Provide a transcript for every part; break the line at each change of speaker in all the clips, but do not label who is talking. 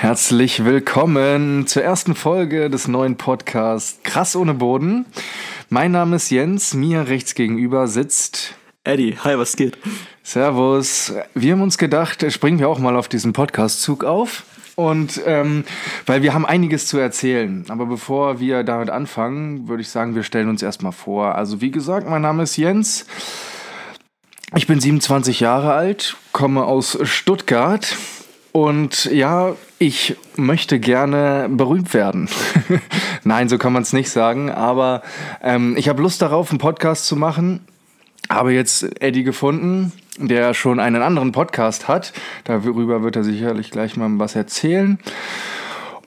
Herzlich willkommen zur ersten Folge des neuen Podcasts Krass ohne Boden. Mein Name ist Jens, mir rechts gegenüber sitzt
Eddie. Hi, was geht?
Servus. Wir haben uns gedacht, springen wir auch mal auf diesen Podcast-Zug auf. Und ähm, weil wir haben einiges zu erzählen. Aber bevor wir damit anfangen, würde ich sagen, wir stellen uns erstmal vor. Also wie gesagt, mein Name ist Jens. Ich bin 27 Jahre alt, komme aus Stuttgart und ja, ich möchte gerne berühmt werden. Nein, so kann man es nicht sagen, aber ähm, ich habe Lust darauf, einen Podcast zu machen. Habe jetzt Eddie gefunden, der schon einen anderen Podcast hat. Darüber wird er sicherlich gleich mal was erzählen.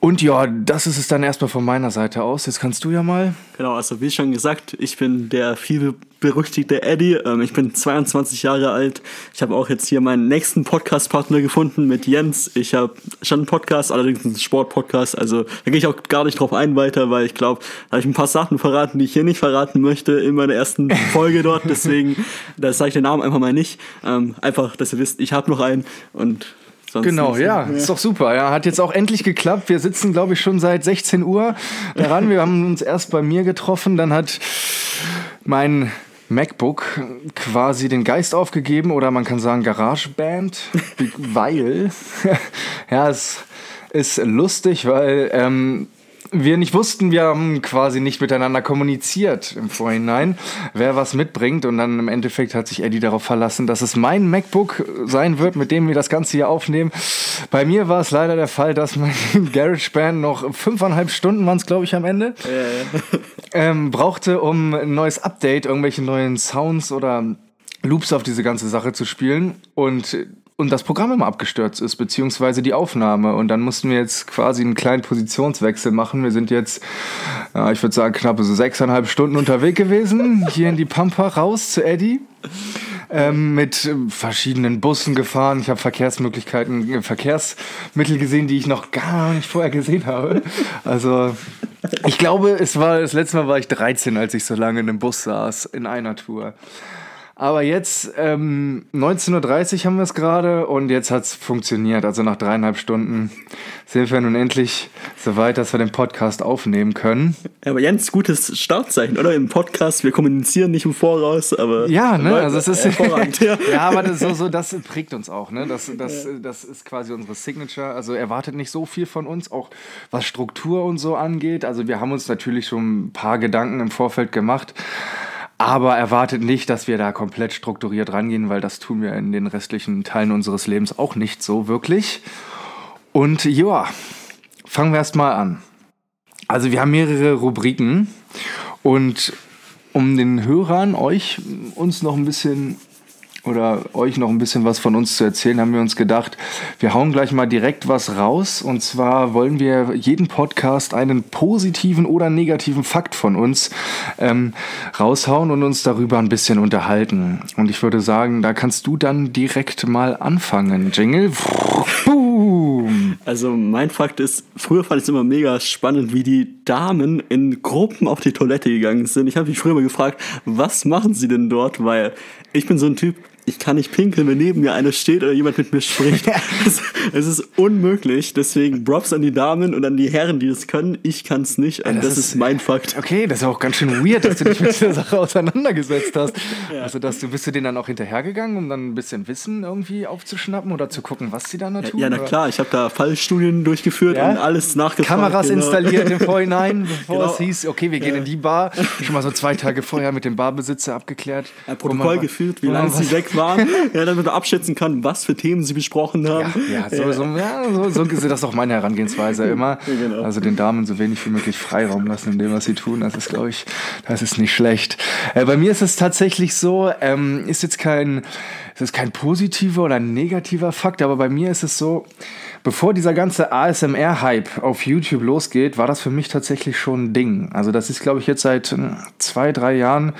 Und ja, das ist es dann erstmal von meiner Seite aus. Jetzt kannst du ja mal.
Genau, also wie schon gesagt, ich bin der viel berüchtigte Eddie. Ähm, ich bin 22 Jahre alt. Ich habe auch jetzt hier meinen nächsten Podcast-Partner gefunden mit Jens. Ich habe schon einen Podcast, allerdings einen Sport-Podcast. Also da gehe ich auch gar nicht drauf ein weiter, weil ich glaube, da habe ich ein paar Sachen verraten, die ich hier nicht verraten möchte in meiner ersten Folge dort. Deswegen, da sage ich den Namen einfach mal nicht. Ähm, einfach, dass ihr wisst, ich habe noch einen und
Sonst genau, ja, ist doch super. Ja, hat jetzt auch endlich geklappt. Wir sitzen, glaube ich, schon seit 16 Uhr daran. Wir haben uns erst bei mir getroffen, dann hat mein MacBook quasi den Geist aufgegeben oder man kann sagen GarageBand, weil ja, es ist lustig, weil ähm, wir nicht wussten, wir haben quasi nicht miteinander kommuniziert im Vorhinein, wer was mitbringt. Und dann im Endeffekt hat sich Eddie darauf verlassen, dass es mein MacBook sein wird, mit dem wir das Ganze hier aufnehmen. Bei mir war es leider der Fall, dass mein GarageBand noch fünfeinhalb Stunden waren es, glaube ich, am Ende. Ja, ja. Ähm, brauchte, um ein neues Update, irgendwelche neuen Sounds oder Loops auf diese ganze Sache zu spielen. Und und das Programm immer abgestürzt ist, beziehungsweise die Aufnahme. Und dann mussten wir jetzt quasi einen kleinen Positionswechsel machen. Wir sind jetzt, ja, ich würde sagen, knappe so sechseinhalb Stunden unterwegs gewesen, hier in die Pampa raus zu Eddie. Ähm, mit verschiedenen Bussen gefahren. Ich habe Verkehrsmöglichkeiten, äh, Verkehrsmittel gesehen, die ich noch gar nicht vorher gesehen habe. Also ich glaube, es war das letzte Mal war ich 13, als ich so lange in einem Bus saß in einer Tour. Aber jetzt, ähm, 19.30 Uhr haben wir es gerade und jetzt hat es funktioniert. Also nach dreieinhalb Stunden sind wir nun endlich so weit, dass wir den Podcast aufnehmen können.
Aber ganz gutes Startzeichen, oder? Im Podcast, wir kommunizieren nicht im Voraus, aber.
Ja, ne? Also es ist hervorragend, ja. ja, aber das, so, so, das prägt uns auch, ne? Das, das, das ist quasi unsere Signature. Also erwartet nicht so viel von uns, auch was Struktur und so angeht. Also wir haben uns natürlich schon ein paar Gedanken im Vorfeld gemacht. Aber erwartet nicht, dass wir da komplett strukturiert rangehen, weil das tun wir in den restlichen Teilen unseres Lebens auch nicht so wirklich. Und ja, fangen wir erstmal an. Also wir haben mehrere Rubriken und um den Hörern, euch, uns noch ein bisschen oder euch noch ein bisschen was von uns zu erzählen, haben wir uns gedacht, wir hauen gleich mal direkt was raus. Und zwar wollen wir jeden Podcast einen positiven oder negativen Fakt von uns ähm, raushauen und uns darüber ein bisschen unterhalten. Und ich würde sagen, da kannst du dann direkt mal anfangen. Jingle.
Boom. Also mein Fakt ist, früher fand ich es immer mega spannend, wie die Damen in Gruppen auf die Toilette gegangen sind. Ich habe mich früher mal gefragt, was machen sie denn dort? Weil ich bin so ein Typ, ich kann nicht pinkeln, wenn neben mir einer steht oder jemand mit mir spricht. es, es, ist unmöglich. Deswegen Props an die Damen und an die Herren, die das können. Ich kann es nicht. Und das, das ist, mein Fakt.
Okay, das ist auch ganz schön weird, dass du dich mit dieser Sache auseinandergesetzt hast. Ja. Also, dass du bist du denen dann auch hinterhergegangen, um dann ein bisschen Wissen irgendwie aufzuschnappen oder zu gucken, was sie da noch tun?
Ja, na klar. Ich habe da Fallstudien durchgeführt ja? und alles nachgefragt.
Kameras genau. installiert im Vorhinein, bevor genau. es hieß, okay, wir gehen ja. in die Bar. Schon mal so zwei Tage vorher mit dem Barbesitzer abgeklärt.
Ein Protokoll geführt, wie lange sie weg waren. ja, damit man abschätzen kann, was für Themen sie besprochen haben.
Ja, ja, so, so, ja so, so ist das auch meine Herangehensweise immer. Genau. Also den Damen so wenig wie möglich Freiraum lassen in dem, was sie tun. Das ist, glaube ich, das ist nicht schlecht. Äh, bei mir ist es tatsächlich so, ähm, ist jetzt kein, es ist kein positiver oder negativer Fakt, aber bei mir ist es so, bevor dieser ganze ASMR-Hype auf YouTube losgeht, war das für mich tatsächlich schon ein Ding. Also das ist, glaube ich, jetzt seit hm, zwei, drei Jahren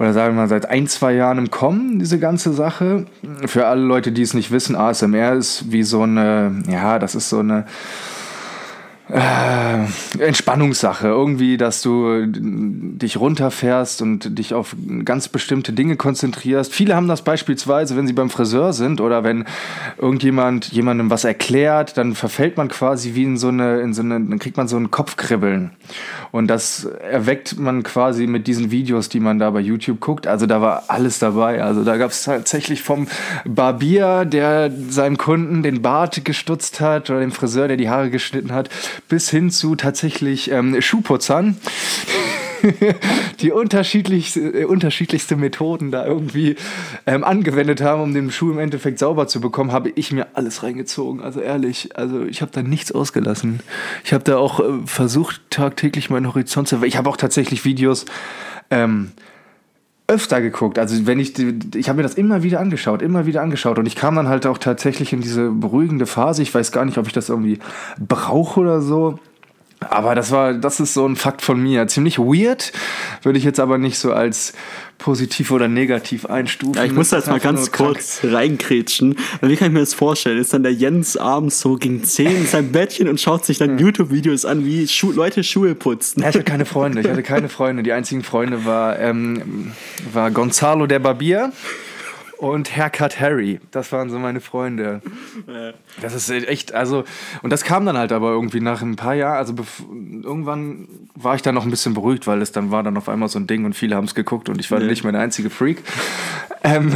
oder sagen wir mal seit ein, zwei Jahren im Kommen, diese ganze Sache. Für alle Leute, die es nicht wissen, ASMR ist wie so eine, ja, das ist so eine äh, Entspannungssache. Irgendwie, dass du dich runterfährst und dich auf ganz bestimmte Dinge konzentrierst. Viele haben das beispielsweise, wenn sie beim Friseur sind oder wenn irgendjemand jemandem was erklärt, dann verfällt man quasi wie in so eine, in so eine, dann kriegt man so ein Kopfkribbeln. Und das erweckt man quasi mit diesen Videos, die man da bei YouTube guckt. Also da war alles dabei. Also da gab es tatsächlich vom Barbier, der seinem Kunden den Bart gestutzt hat oder dem Friseur, der die Haare geschnitten hat, bis hin zu tatsächlich ähm, Schuhputzern. die unterschiedlichste, äh, unterschiedlichste Methoden da irgendwie ähm, angewendet haben, um den Schuh im Endeffekt sauber zu bekommen, habe ich mir alles reingezogen. Also ehrlich, also ich habe da nichts ausgelassen. Ich habe da auch äh, versucht, tagtäglich meinen Horizont zu... Ich habe auch tatsächlich Videos... Ähm, öfter geguckt. Also wenn ich, ich habe mir das immer wieder angeschaut, immer wieder angeschaut und ich kam dann halt auch tatsächlich in diese beruhigende Phase. Ich weiß gar nicht, ob ich das irgendwie brauche oder so. Aber das war, das ist so ein Fakt von mir. Ziemlich weird, würde ich jetzt aber nicht so als positiv oder negativ einstufen.
Ja, ich muss da jetzt mal ganz kurz reinkrätschen. Wie kann ich mir das vorstellen? Ist dann der Jens abends so gegen 10 in seinem Bettchen und schaut sich dann. YouTube-Videos an, wie Schu Leute Schuhe putzen?
Ja, ich hatte keine Freunde. Ich hatte keine Freunde. Die einzigen Freunde war, ähm, war Gonzalo der Barbier und Haircut Harry. Das waren so meine Freunde. Das ist echt, also, und das kam dann halt aber irgendwie nach ein paar Jahren, also irgendwann war ich dann noch ein bisschen beruhigt, weil es dann war dann auf einmal so ein Ding und viele haben es geguckt und ich war nee. nicht mehr der einzige Freak. Ähm,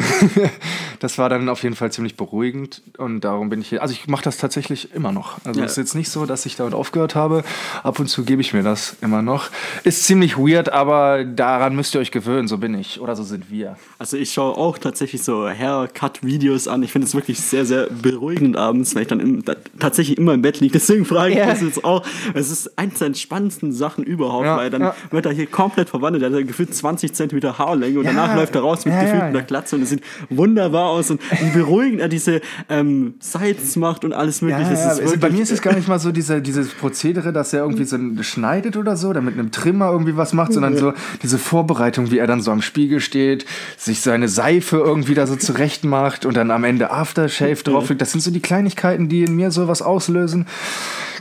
das war dann auf jeden Fall ziemlich beruhigend und darum bin ich hier. Also ich mache das tatsächlich immer noch. Also es ja. ist jetzt nicht so, dass ich damit aufgehört habe. Ab und zu gebe ich mir das immer noch. Ist ziemlich weird, aber daran müsst ihr euch gewöhnen. So bin ich oder so sind wir.
Also ich schaue auch tatsächlich so Haircut-Videos an. Ich finde es wirklich sehr, sehr beruhigend abends, wenn ich dann im, tatsächlich immer im Bett liege. Deswegen frage ich yeah. das jetzt auch. Es ist eines der entspannendsten Sachen überhaupt, ja, weil dann ja. wird er hier komplett verwandelt. Er hat gefühlt 20 Zentimeter Haarlänge und ja. danach läuft er raus mit ja, gefühlt einer Glatze und es sieht wunderbar aus und wie beruhigend er diese ähm, Sides macht und alles mögliche.
Also bei mir ist es gar nicht mal so diese, dieses Prozedere, dass er irgendwie so schneidet oder so, oder mit einem Trimmer irgendwie was macht, sondern so diese Vorbereitung, wie er dann so am Spiegel steht, sich seine Seife irgendwie da so zurecht macht und dann am Ende Aftershave drauf liegt. Das sind so die Kleinigkeiten, die in mir sowas auslösen.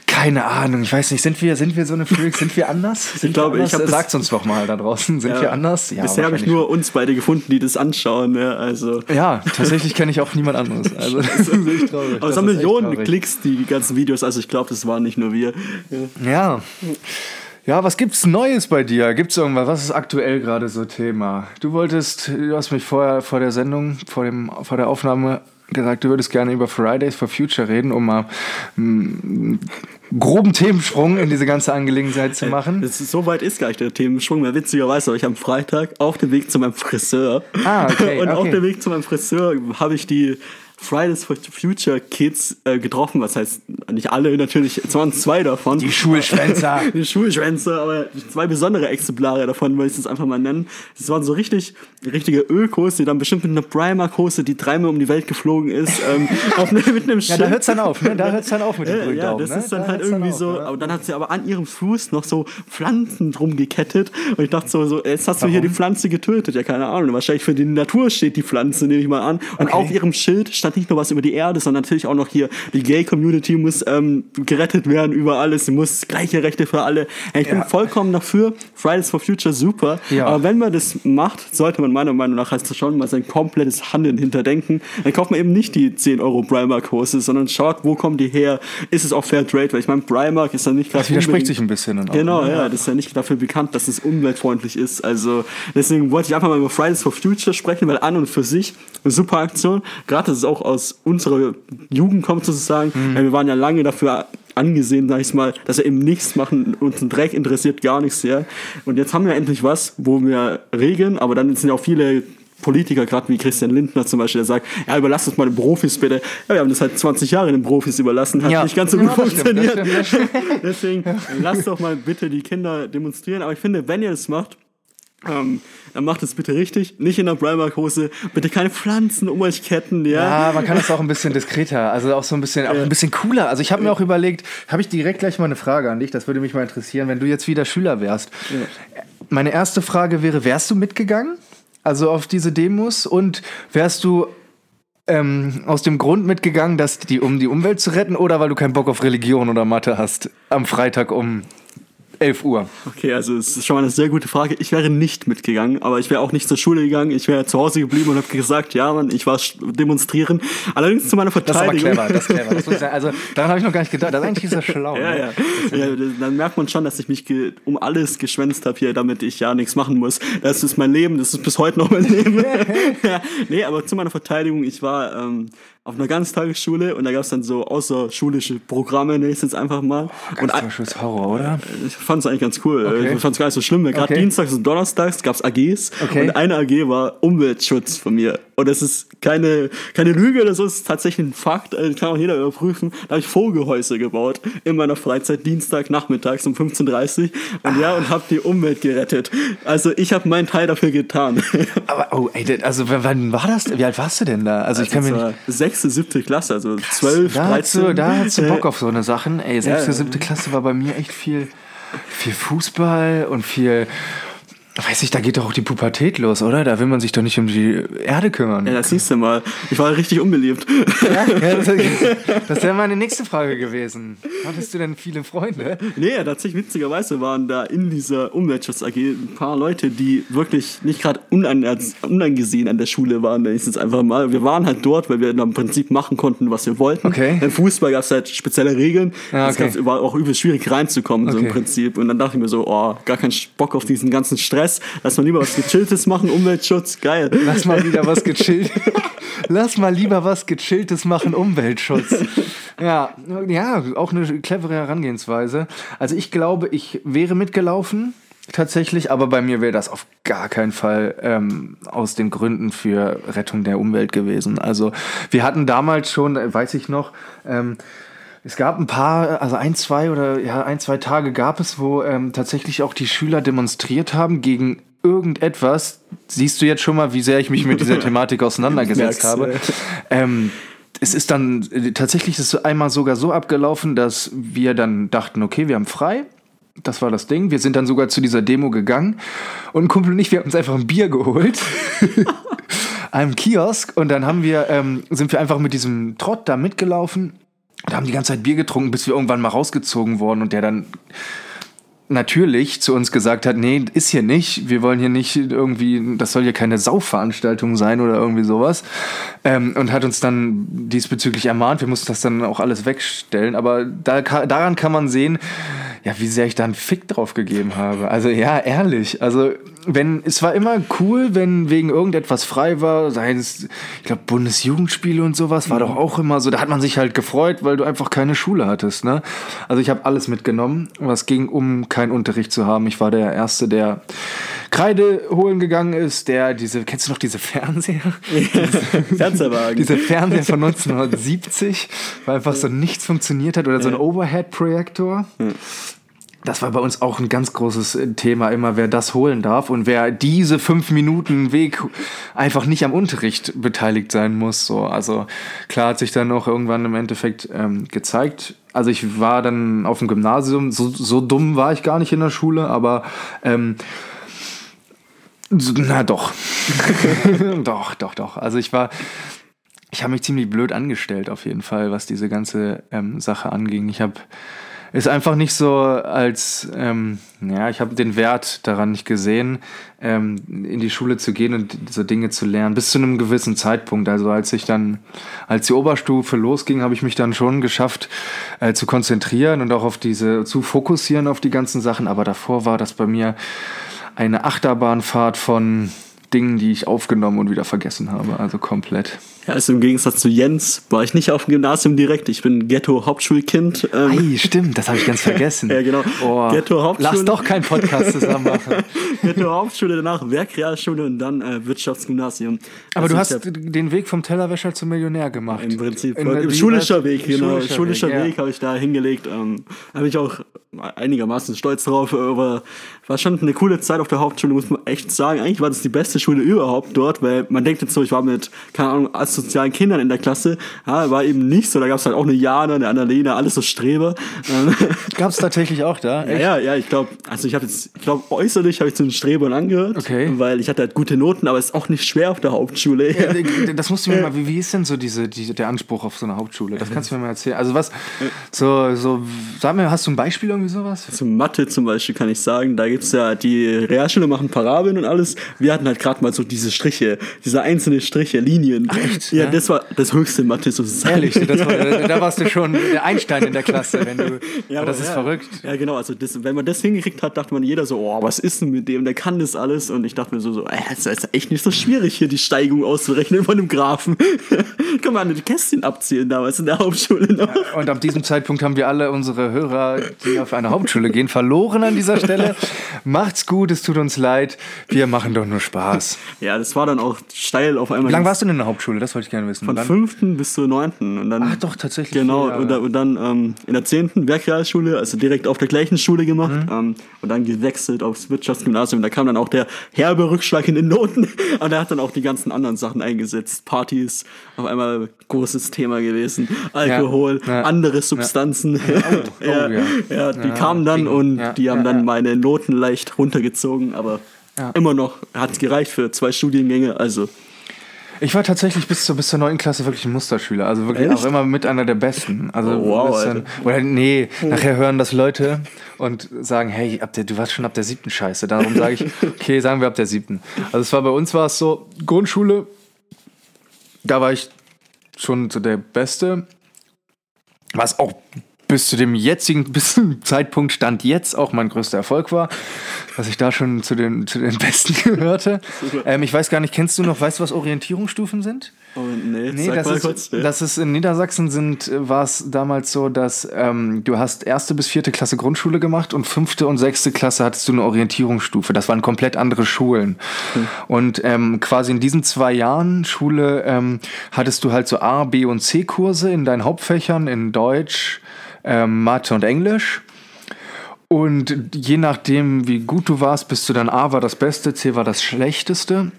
Keine Ahnung, ich weiß nicht, sind wir, sind wir so eine Freaks, sind wir anders? Sind
ich glaube, ich habe
Sagt uns doch mal da draußen, sind ja, wir anders?
Ja, bisher habe ich nur uns beide gefunden, die das anschauen. Ja, also.
ja tatsächlich kenne ich auch niemand anderes. Also, das ist echt
traurig. Aber es haben Millionen Klicks, die ganzen Videos, also ich glaube, das waren nicht nur wir.
Ja. ja. Ja, was gibt's Neues bei dir? Gibt's irgendwas? Was ist aktuell gerade so Thema? Du wolltest, du hast mich vorher vor der Sendung, vor dem, vor der Aufnahme gesagt, du würdest gerne über Fridays for Future reden, um mal einen groben Themensprung in diese ganze Angelegenheit zu machen.
Das ist, so weit ist gar nicht der Themensprung mehr. Witzigerweise habe ich am Freitag auf dem Weg zu meinem Friseur. Ah, okay. Und okay. auf dem Weg zu meinem Friseur habe ich die Fridays for Future Kids äh, getroffen. Was heißt, nicht alle natürlich, es waren zwei davon.
Die Schulschwänzer.
die Schulschwänzer, aber zwei besondere Exemplare davon, will ich es einfach mal nennen. Das waren so richtig, richtige Ökos, die dann bestimmt mit einer Primark-Hose, die dreimal um die Welt geflogen ist, ähm, auf, mit einem
Schild. Ja, da hört es dann auf, ne? Da hört es dann auf mit dem
äh, Ja, das ne? ist dann da halt irgendwie dann auf, so, ja. aber dann hat sie aber an ihrem Fuß noch so Pflanzen drum gekettet und ich dachte so, so jetzt hast Warum? du hier die Pflanze getötet. Ja, keine Ahnung. Wahrscheinlich für die Natur steht die Pflanze, nehme ich mal an. Und okay. auf ihrem Schild stand nicht nur was über die Erde, sondern natürlich auch noch hier, die Gay-Community muss ähm, gerettet werden über alles, sie muss gleiche Rechte für alle. Ich bin vollkommen dafür, Fridays for Future super, ja. aber wenn man das macht, sollte man meiner Meinung nach das schon mal sein komplettes Handeln hinterdenken. Dann kauft man eben nicht die 10 Euro Primark-Hose, sondern schaut, wo kommen die her, ist es auch Fair Trade, weil ich meine, Primark ist dann nicht
gerade... Das widerspricht sich ein bisschen.
Dann auch, genau, ne? ja, das ist ja nicht dafür bekannt, dass es umweltfreundlich ist, also deswegen wollte ich einfach mal über Fridays for Future sprechen, weil an und für sich eine super Aktion, gerade dass es auch aus unserer Jugend kommt sozusagen. Mhm. Wir waren ja lange dafür angesehen, sag ich mal, dass wir eben nichts machen, uns ein Dreck interessiert gar nichts sehr. Und jetzt haben wir endlich was, wo wir regeln, aber dann sind ja auch viele Politiker, gerade wie Christian Lindner zum Beispiel, der sagt, ja, überlasst es mal den Profis bitte. Ja, wir haben das halt 20 Jahre den Profis überlassen, hat ja. nicht ganz so gut ja, funktioniert. Stimmt, stimmt. Deswegen lasst doch mal bitte die Kinder demonstrieren. Aber ich finde, wenn ihr das macht, ähm, dann macht es bitte richtig, nicht in der Primark-Hose, bitte keine Pflanzen um euch ketten, ja.
Ja, man kann es auch ein bisschen diskreter, also auch so ein bisschen, auch ein bisschen cooler. Also ich habe mir auch überlegt, habe ich direkt gleich mal eine Frage an dich, das würde mich mal interessieren, wenn du jetzt wieder Schüler wärst. Ja. Meine erste Frage wäre, wärst du mitgegangen? Also auf diese Demos und wärst du ähm, aus dem Grund mitgegangen, dass die, um die Umwelt zu retten oder weil du keinen Bock auf Religion oder Mathe hast am Freitag um 11 Uhr.
Okay, also es ist schon mal eine sehr gute Frage. Ich wäre nicht mitgegangen, aber ich wäre auch nicht zur Schule gegangen. Ich wäre zu Hause geblieben und habe gesagt, ja, Mann, ich war demonstrieren. Allerdings zu meiner Verteidigung.
Das ist aber clever, das ist clever. Das muss ich sagen. Also daran habe ich noch gar nicht gedacht. Das eigentlich ist ja schlau.
ja,
ne?
ja. ja, dann merkt man schon, dass ich mich um alles geschwänzt habe hier, damit ich ja nichts machen muss. Das ist mein Leben, das ist bis heute noch mein Leben. ja, nee, aber zu meiner Verteidigung, ich war ähm, auf einer Ganztagesschule und da gab es dann so außerschulische Programme, nenne ich es jetzt einfach mal. und
Ganz zum Schluss Horror, oder?
ich fand es eigentlich ganz cool.
Okay.
Ich fand es gar nicht so schlimm. Gerade
Okay.
Dienstags und Donnerstags gab es AGs
Okay.
und eine AG war Umweltschutz von mir. Und das ist keine, keine Lüge oder so, es ist tatsächlich ein Fakt, äh, kann auch jeder überprüfen. Da habe ich Vogelhäuser gebaut in meiner Freizeit, Dienstag, nachmittags um 15.30 Uhr und ja, und habe die Umwelt gerettet. Also ich habe meinen Teil dafür getan.
Aber, oh, ey, das- also wann war das? Wie alt warst du denn da? Also ich kann
das
mir nicht.
Sechste, siebte Klasse, also zwölf,
Da hast,
dreizehn.
du, da hast du Bock auf so eine Sachen. Ey, sechste,
ja.
siebte Klasse war bei mir echt viel, viel Fußball und viel. Weiß ich, da geht doch auch die Pubertät los, oder? Da will man sich doch nicht um die Erde kümmern.
Ja, das siehst du mal. Ich war richtig unbeliebt.
Ja, ja, das das wäre meine nächste Frage gewesen. Hattest du denn viele Freunde?
Nee, tatsächlich witzigerweise waren da in dieser Umweltschutz AG ein paar Leute, die wirklich nicht gerade unan unangesehen an der Schule waren, nenne ich es jetzt einfach mal. Wir waren halt dort, weil wir dann im Prinzip machen konnten, was wir wollten.
Okay.
Im Fußball gab es halt spezielle Regeln.
Ja,
Es
okay.
gab's- war auch übel schwierig reinzukommen, so im
Okay.
Prinzip. Und dann dachte ich mir so, oh, gar keinen Bock auf diesen ganzen Stress. Lass mal lieber was Gechilltes machen, Umweltschutz, geil.
Lass mal wieder was gechillt. Lass mal lieber was gechilltes machen, Umweltschutz. Ja, ja, auch eine clevere Herangehensweise. Also ich glaube, ich wäre mitgelaufen. Tatsächlich, aber bei mir wäre das auf gar keinen Fall ähm, aus den Gründen für Rettung der Umwelt gewesen. Also wir hatten damals schon, weiß ich noch, ähm, es gab ein paar, also ein, zwei oder ja, ein, zwei Tage gab es, wo ähm, tatsächlich auch die Schüler demonstriert haben gegen irgendetwas. Siehst du jetzt schon mal, wie sehr ich mich mit dieser Thematik auseinandergesetzt habe. Ähm, es ist dann äh, tatsächlich ist es einmal sogar so abgelaufen, dass wir dann dachten, okay, wir haben frei. Das war das Ding. Wir sind dann sogar zu dieser Demo gegangen. Und ein Kumpel und ich, wir haben uns einfach ein Bier geholt. einem Kiosk. Und dann haben wir, ähm, sind wir einfach mit diesem Trott da mitgelaufen. Und haben die ganze Zeit Bier getrunken, bis wir irgendwann mal rausgezogen wurden. Und der dann natürlich zu uns gesagt hat, nee, ist hier nicht. Wir wollen hier nicht irgendwie, das soll hier keine Saufveranstaltung sein oder irgendwie sowas. Ähm, und hat uns dann diesbezüglich ermahnt. Wir mussten das dann auch alles wegstellen. Aber da, daran kann man sehen, ja, wie sehr ich da einen Fick drauf gegeben habe. Also ja, ehrlich. Also wenn es war immer cool, wenn wegen irgendetwas frei war, sei es, ich glaube, Bundesjugendspiele und sowas, war doch auch immer so. Da hat man sich halt gefreut, weil du einfach keine Schule hattest. Ne? Also ich habe alles mitgenommen. Es ging um keinen Unterricht zu haben. Ich war der Erste, der Kreide holen gegangen ist, der diese, kennst du noch diese Fernseher?
Fernseherwagen.
Diese Fernseher von 1970, weil einfach so nichts funktioniert hat oder so ein Overhead-Projektor. Das war bei uns auch ein ganz großes äh, Thema, immer wer das holen darf und wer diese fünf Minuten Weg einfach nicht am Unterricht beteiligt sein muss. So, also klar hat sich dann auch irgendwann im Endeffekt ähm, gezeigt. Also ich war dann auf dem Gymnasium, so, so dumm war ich gar nicht in der Schule, aber ähm, na doch. doch, doch, doch. Also ich war, ich habe mich ziemlich blöd angestellt auf jeden Fall, was diese ganze ähm, Sache anging. Ich habe ist einfach nicht so als, ähm, ja, ich habe den Wert daran nicht gesehen, ähm, in die Schule zu gehen und so Dinge zu lernen, bis zu einem gewissen Zeitpunkt. Also als ich dann, als die Oberstufe losging, habe ich mich dann schon geschafft äh, zu konzentrieren und auch auf diese, zu fokussieren auf die ganzen Sachen. Aber davor war das bei mir eine Achterbahnfahrt von Dingen, die ich aufgenommen und wieder vergessen habe. Also komplett.
Ja, also im Gegensatz zu Jens war ich nicht auf dem Gymnasium direkt. Ich bin Ghetto-Hauptschulkind. Ähm,
Ei, stimmt, das habe ich ganz vergessen.
Ja, genau.
Oh,
Ghetto-Hauptschule.
Lass doch keinen Podcast zusammen machen.
Ghetto-Hauptschule, danach Werkrealschule und dann äh, Wirtschaftsgymnasium.
Aber
Also
du hast
hab
den Weg vom Tellerwäscher zum Millionär gemacht.
Im Prinzip,
In-
im
wie
schulischer? Weg, genau.
Schulischer
Schulischer,
Weg, ja.
Weg habe ich da hingelegt. Ähm, habe ich auch einigermaßen stolz drauf, aber war schon eine coole Zeit auf der Hauptschule, muss man echt sagen. Eigentlich war das die beste Schule überhaupt dort, weil man denkt jetzt so, ich war mit, keine Ahnung, sozialen Kindern in der Klasse. Ja, war eben nicht so. Da gab es halt auch eine Jana, eine Annalena, alles so Streber. Ähm,
Gab es tatsächlich auch da?
ja, ja, ja, ich glaube, also ich habe jetzt, ich glaube, äußerlich habe ich zu den Strebern angehört.
Okay.
Weil ich hatte halt gute Noten, aber es ist auch nicht schwer auf der Hauptschule.
Ja, das musst du mir mal, wie, wie ist denn so diese, die, der Anspruch auf so eine Hauptschule? Das kannst du mir mal erzählen. Also was, so, so, sag mir, hast du ein Beispiel irgendwie sowas?
Zu Mathe zum Beispiel kann ich sagen, da gibt's ja, die Realschule machen Parabeln und alles. Wir hatten halt gerade mal so diese Striche, diese einzelnen Striche, Linien.
Echt?
Ja,
Ja?
das war das höchste Mathe sozusagen.
Ehrlich, war, da warst du schon der Einstein in der Klasse, wenn du.
Ja,
das ist
ja.
verrückt.
Ja, genau. Also, das, wenn man das hingekriegt hat, dachte man jeder so, oh, was ist denn mit dem? Der kann das alles. Und ich dachte mir so, so ey, das ist echt nicht so schwierig, hier die Steigung auszurechnen von dem Graphen. kann man die Kästchen abzählen damals in der Hauptschule noch.
Und ab diesem Zeitpunkt haben wir alle unsere Hörer, die auf eine Hauptschule gehen, verloren an dieser Stelle. Macht's gut, es tut uns leid. Wir machen doch nur Spaß.
Ja, das war dann auch steil auf einmal.
Wie lange warst du denn in der Hauptschule? Das wollte ich gerne wissen.
Von
Dann-
fünften bis zur neunten. Und dann,
Ach doch, tatsächlich
Genau, und dann, und dann ähm, in der zehnten Werkrealschule, also direkt auf der gleichen Schule gemacht.
Mhm.
Ähm, und dann gewechselt aufs Wirtschaftsgymnasium. Da kam dann auch der herbe Rückschlag in den Noten. Und er hat dann auch die ganzen anderen Sachen eingesetzt. Partys, auf einmal großes Thema gewesen. Alkohol,
Ja.
andere Substanzen.
Oh,
ja,
ja.
ja, die
Ja,
kamen dann und
Ja,
die haben
ja,
dann
ja.
meine Noten leicht runtergezogen. Aber
Ja.
immer noch hat es gereicht für zwei Studiengänge. Also
Ich war tatsächlich bis zur, bis zur 9. Klasse wirklich ein Musterschüler. Also wirklich
Echt?
auch immer mit einer der Besten. Also
Oh, wow,
ein bisschen, oder nee, nachher hören das Leute und sagen, hey, ab der, du warst schon ab der siebten Scheiße. Darum sage ich, okay, sagen wir ab der siebten. Also es war bei uns war es so, Grundschule, da war ich schon so der Beste. Was auch bis zu dem jetzigen bis zum Zeitpunkt stand jetzt auch mein größter Erfolg war, dass ich da schon zu den, zu den Besten gehörte. Ähm, ich weiß gar nicht, kennst du noch, weißt du, was Orientierungsstufen sind?
oh, nee,
Nee, das ist,
kurz.
das ist in Niedersachsen sind, äh, war es damals so, dass ähm, du hast erste bis vierte Klasse Grundschule gemacht und fünfte und sechste Klasse hattest du eine Orientierungsstufe. Das waren komplett andere Schulen. Und ähm, quasi in diesen zwei Jahren Schule ähm, hattest du halt so A, B und C Kurse in deinen Hauptfächern in Deutsch, ähm, Mathe und Englisch. Und je nachdem, wie gut du warst, bist du dann A war das Beste, C war das Schlechteste.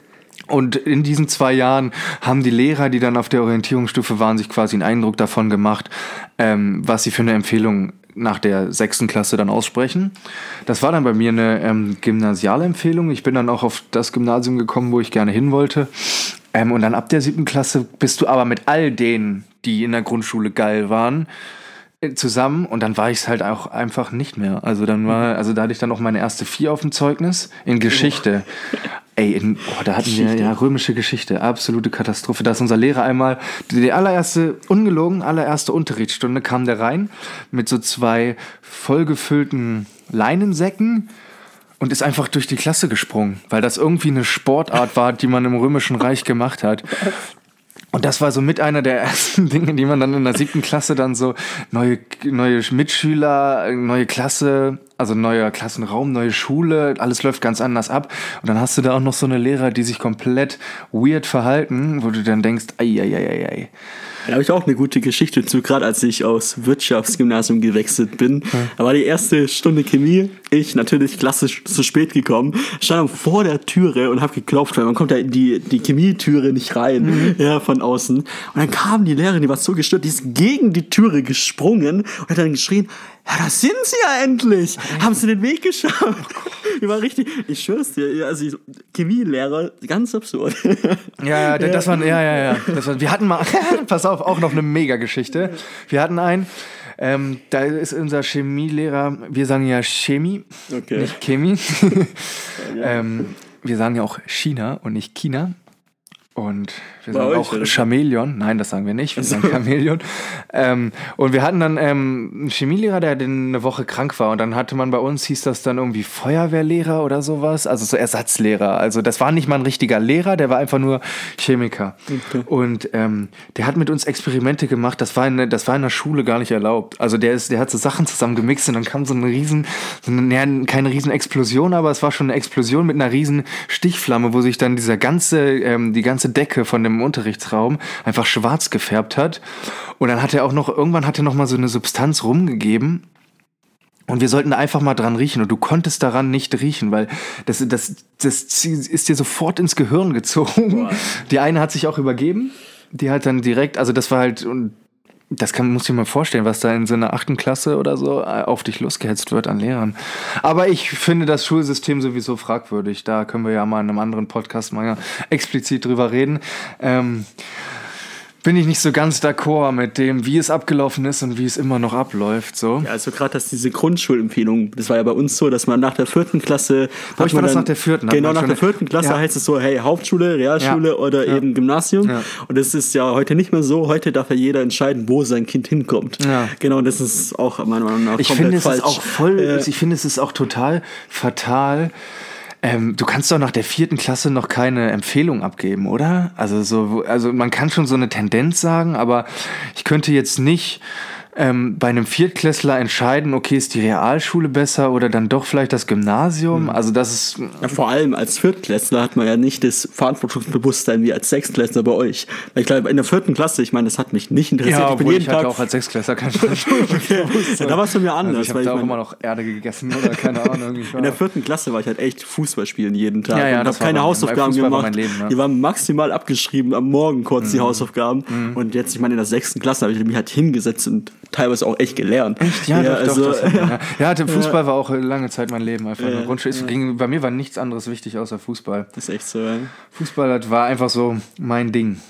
Und in diesen zwei Jahren haben die Lehrer, die dann auf der Orientierungsstufe waren, sich quasi einen Eindruck davon gemacht, ähm, was sie für eine Empfehlung nach der sechsten Klasse dann aussprechen. Das war dann bei mir eine ähm, Gymnasialempfehlung. Ich bin dann auch auf das Gymnasium gekommen, wo ich gerne hin wollte. Ähm, und dann ab der siebten Klasse bist du aber mit all denen, die in der Grundschule geil waren, zusammen und dann war ich es halt auch einfach nicht mehr. Also dann war, also da hatte ich dann auch meine erste vier auf dem Zeugnis in Geschichte. Ey, in, oh, da hatten wir ja römische Geschichte, absolute Katastrophe. Da ist unser Lehrer einmal, die allererste, ungelogen, allererste Unterrichtsstunde kam der rein mit so zwei vollgefüllten Leinensäcken und ist einfach durch die Klasse gesprungen, weil das irgendwie eine Sportart war, die man im Römischen Reich gemacht hat. Und das war so mit einer der ersten Dinge, die man dann in der siebten Klasse dann so neue, neue Mitschüler, neue Klasse, also neuer Klassenraum, neue Schule, alles läuft ganz anders ab. Und dann hast du da auch noch so eine Lehrer, die sich komplett weird verhalten, wo du dann denkst, ei, ei, ei, ei, ei.
Da habe ich auch eine gute Geschichte zu, gerade als ich aus Wirtschaftsgymnasium gewechselt bin. Da war die erste Stunde Chemie, ich natürlich klassisch zu spät gekommen, stand vor der Türe und habe geklopft, weil man kommt ja in die, die Chemietüre nicht rein, ja, von außen. Und dann kam die Lehrerin, die war so gestört, die ist gegen die Türe gesprungen und hat dann geschrien, ja, da sind sie ja endlich! Haben sie den Weg geschafft? Die war richtig, ich schwör's dir, also Chemielehrer, ganz absurd.
Ja, ja, das war, ja, ja, ja. Das war, wir hatten mal, pass auf, auch noch eine Mega-Geschichte. Wir hatten einen, ähm, da ist unser Chemielehrer, wir sagen ja Chemie,
Okay.
nicht Chemie. ähm, wir sagen ja auch China und nicht China. Und wir
Bei
sagen auch
oder?
Chamäleon. Nein, das sagen wir nicht. Wir sagen Chamäleon. Ähm, und wir hatten dann ähm, einen Chemielehrer, der eine Woche krank war. Und dann hatte man bei uns, hieß das dann irgendwie Feuerwehrlehrer oder sowas. Also so Ersatzlehrer. Also das war nicht mal ein richtiger Lehrer, der war einfach nur Chemiker. Und ähm, der hat mit uns Experimente gemacht. Das war, in, das war in der Schule gar nicht erlaubt. Also der, ist, der hat so Sachen zusammen gemixt und dann kam so eine riesen, so eine, keine riesen Explosion, aber es war schon eine Explosion mit einer riesen Stichflamme, wo sich dann dieser ganze, ähm, die ganze Decke von dem Unterrichtsraum einfach schwarz gefärbt hat. Und dann hat er auch noch, irgendwann hat er noch mal so eine Substanz rumgegeben. Und wir sollten da einfach mal dran riechen. Und du konntest daran nicht riechen, weil das, das, das ist dir sofort ins Gehirn gezogen. Die eine hat sich auch übergeben. die hat dann direkt, also das war halt, und das kann, muss ich mir mal vorstellen, was da in so einer achten Klasse oder so äh, auf dich losgehetzt wird an Lehrern. Aber ich finde das Schulsystem sowieso fragwürdig. Da können wir ja mal in einem anderen Podcast mal explizit drüber reden. Ähm, bin ich nicht so ganz d'accord mit dem, wie es abgelaufen ist und wie es immer noch abläuft. So.
Ja, also gerade dass diese Grundschulempfehlung, das war ja bei uns so, dass man nach der vierten Klasse.
Habe ich war das nach der vierten?
Genau, nach der vierten Klasse ja. heißt es so, hey, Hauptschule, Realschule ja. oder ja. eben Gymnasium. Und das ist ja heute nicht mehr so. Heute darf ja jeder entscheiden, wo sein Kind hinkommt. Genau, das ist auch meiner Meinung nach
ich komplett finde, falsch. Es ist auch voll, äh, ich finde, es ist auch total fatal ähm, du kannst doch nach der vierten Klasse noch keine Empfehlung abgeben, oder? Also so, also man kann schon so eine Tendenz sagen, aber ich könnte jetzt nicht ähm, bei einem Viertklässler entscheiden, okay, ist die Realschule besser oder dann doch vielleicht das Gymnasium? Mhm. Also das ist.
Ja, vor allem als Viertklässler hat man ja nicht das Verantwortungsbewusstsein wie als Sechstklässler bei euch. Weil ich glaube, in der vierten Klasse, ich meine, das hat mich nicht interessiert.
Ja, ich bin jeden ich Tag auch als Sechstklässler kein okay.
ja, Da warst du mir anders.
Also ich habe da auch immer noch Erde gegessen oder keine Ahnung.
in der vierten Klasse war ich halt echt Fußball spielen jeden Tag. Ja, ja, und habe keine Hausaufgaben gemacht. Leben, ne? Die waren maximal abgeschrieben am Morgen kurz mhm. die Hausaufgaben. Mhm. Und jetzt, ich meine, in der sechsten Klasse habe ich mich halt hingesetzt und teilweise auch echt gelernt. Echt?
Ja, ja, doch, also, doch, ja. ja, der Fußball war auch lange Zeit mein Leben. Einfach ja, Grundschule. Ja. bei mir war nichts anderes wichtig außer Fußball.
Das ist echt so, ja.
Fußball war einfach so mein Ding.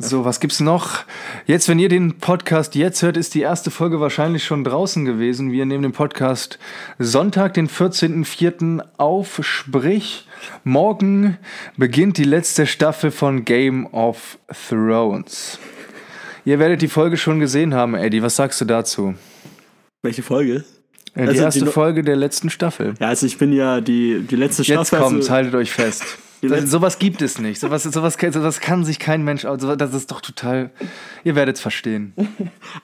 So, was gibt's noch? Jetzt, wenn ihr den Podcast jetzt hört, ist die erste Folge wahrscheinlich schon draußen gewesen. Wir nehmen den Podcast Sonntag, den 14.04. auf. Sprich, morgen beginnt die letzte Staffel von Game of Thrones. Ihr werdet die Folge schon gesehen haben, Eddie. Was sagst du dazu?
Welche Folge?
Ja, die also erste die Folge der letzten Staffel.
Ja, also ich bin ja die, die letzte
Staffel. Jetzt kommt, also haltet euch fest. Das, sowas gibt es nicht. Sowas, sowas, sowas kann sich kein Mensch. Also das ist doch total. Ihr werdet es verstehen.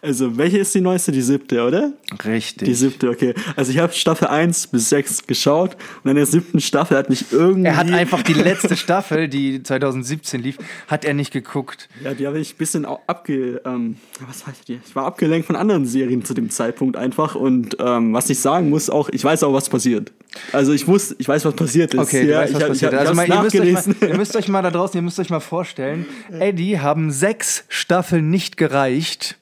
Also, welche ist die neueste? Die siebte, oder?
Richtig.
Die siebte, okay. Also, ich habe Staffel 1 bis 6 geschaut und in der siebten Staffel hat mich irgendwie.
Er hat einfach die letzte Staffel, die 2017 lief, hat er nicht geguckt.
Ja, die habe ich ein bisschen abge. Ähm, was heißt die? Ich war abgelenkt von anderen Serien zu dem Zeitpunkt einfach und ähm, was ich sagen muss, auch, ich weiß auch, was passiert. Also, ich muss, ich weiß, was passiert ist.
Okay,
ja,
weißt,
ich,
was passiert. Ich, ich, also, mal, müsst mal, ihr müsst euch mal da draußen, ihr müsst euch mal vorstellen, Eddie haben sechs Staffeln nicht gereicht,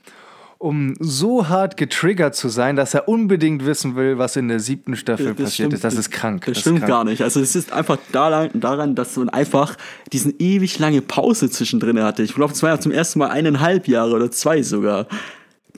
um so hart getriggert zu sein, dass er unbedingt wissen will, was in der siebten Staffel das passiert
stimmt,
ist. Das ist krank.
Das, das stimmt
krank.
gar nicht. Also es ist einfach daran, dass man einfach diesen ewig lange Pause zwischendrin hatte. Ich glaube, es war ja zum ersten Mal eineinhalb Jahre oder zwei sogar.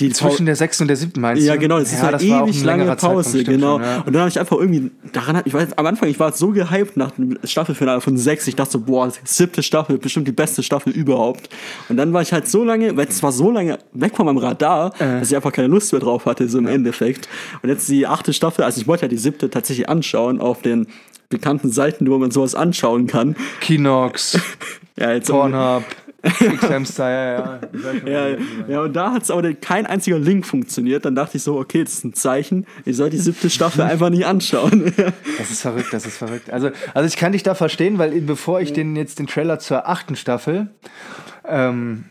Die Zwischen der sechsten und der siebten meinst
du? Ja, genau, das ja, ist halt eine ewig lange Pause, genau. Schon, ja. Und dann habe ich einfach irgendwie, daran, ich weiß, am Anfang, ich war so gehypt nach dem Staffelfinale von sechs, ich dachte so, boah, siebte Staffel, bestimmt die beste Staffel überhaupt. Und dann war ich halt so lange, weil es war so lange weg von meinem Radar, äh. dass ich einfach keine Lust mehr drauf hatte, so im ja. Endeffekt. Und jetzt die achte Staffel, also ich wollte ja die siebte tatsächlich anschauen auf den bekannten Seiten, wo man sowas anschauen kann.
Kinox,
ja, jetzt
Pornhub. X-Hamster, ja,
ja. ja, ja, und da hat es aber kein einziger Link funktioniert. Dann dachte ich so, okay, das ist ein Zeichen. Ich soll die siebte Staffel einfach nicht anschauen.
das ist verrückt, das ist verrückt. Also, also ich kann dich da verstehen, weil bevor ich den jetzt den Trailer zur achten Staffel ähm,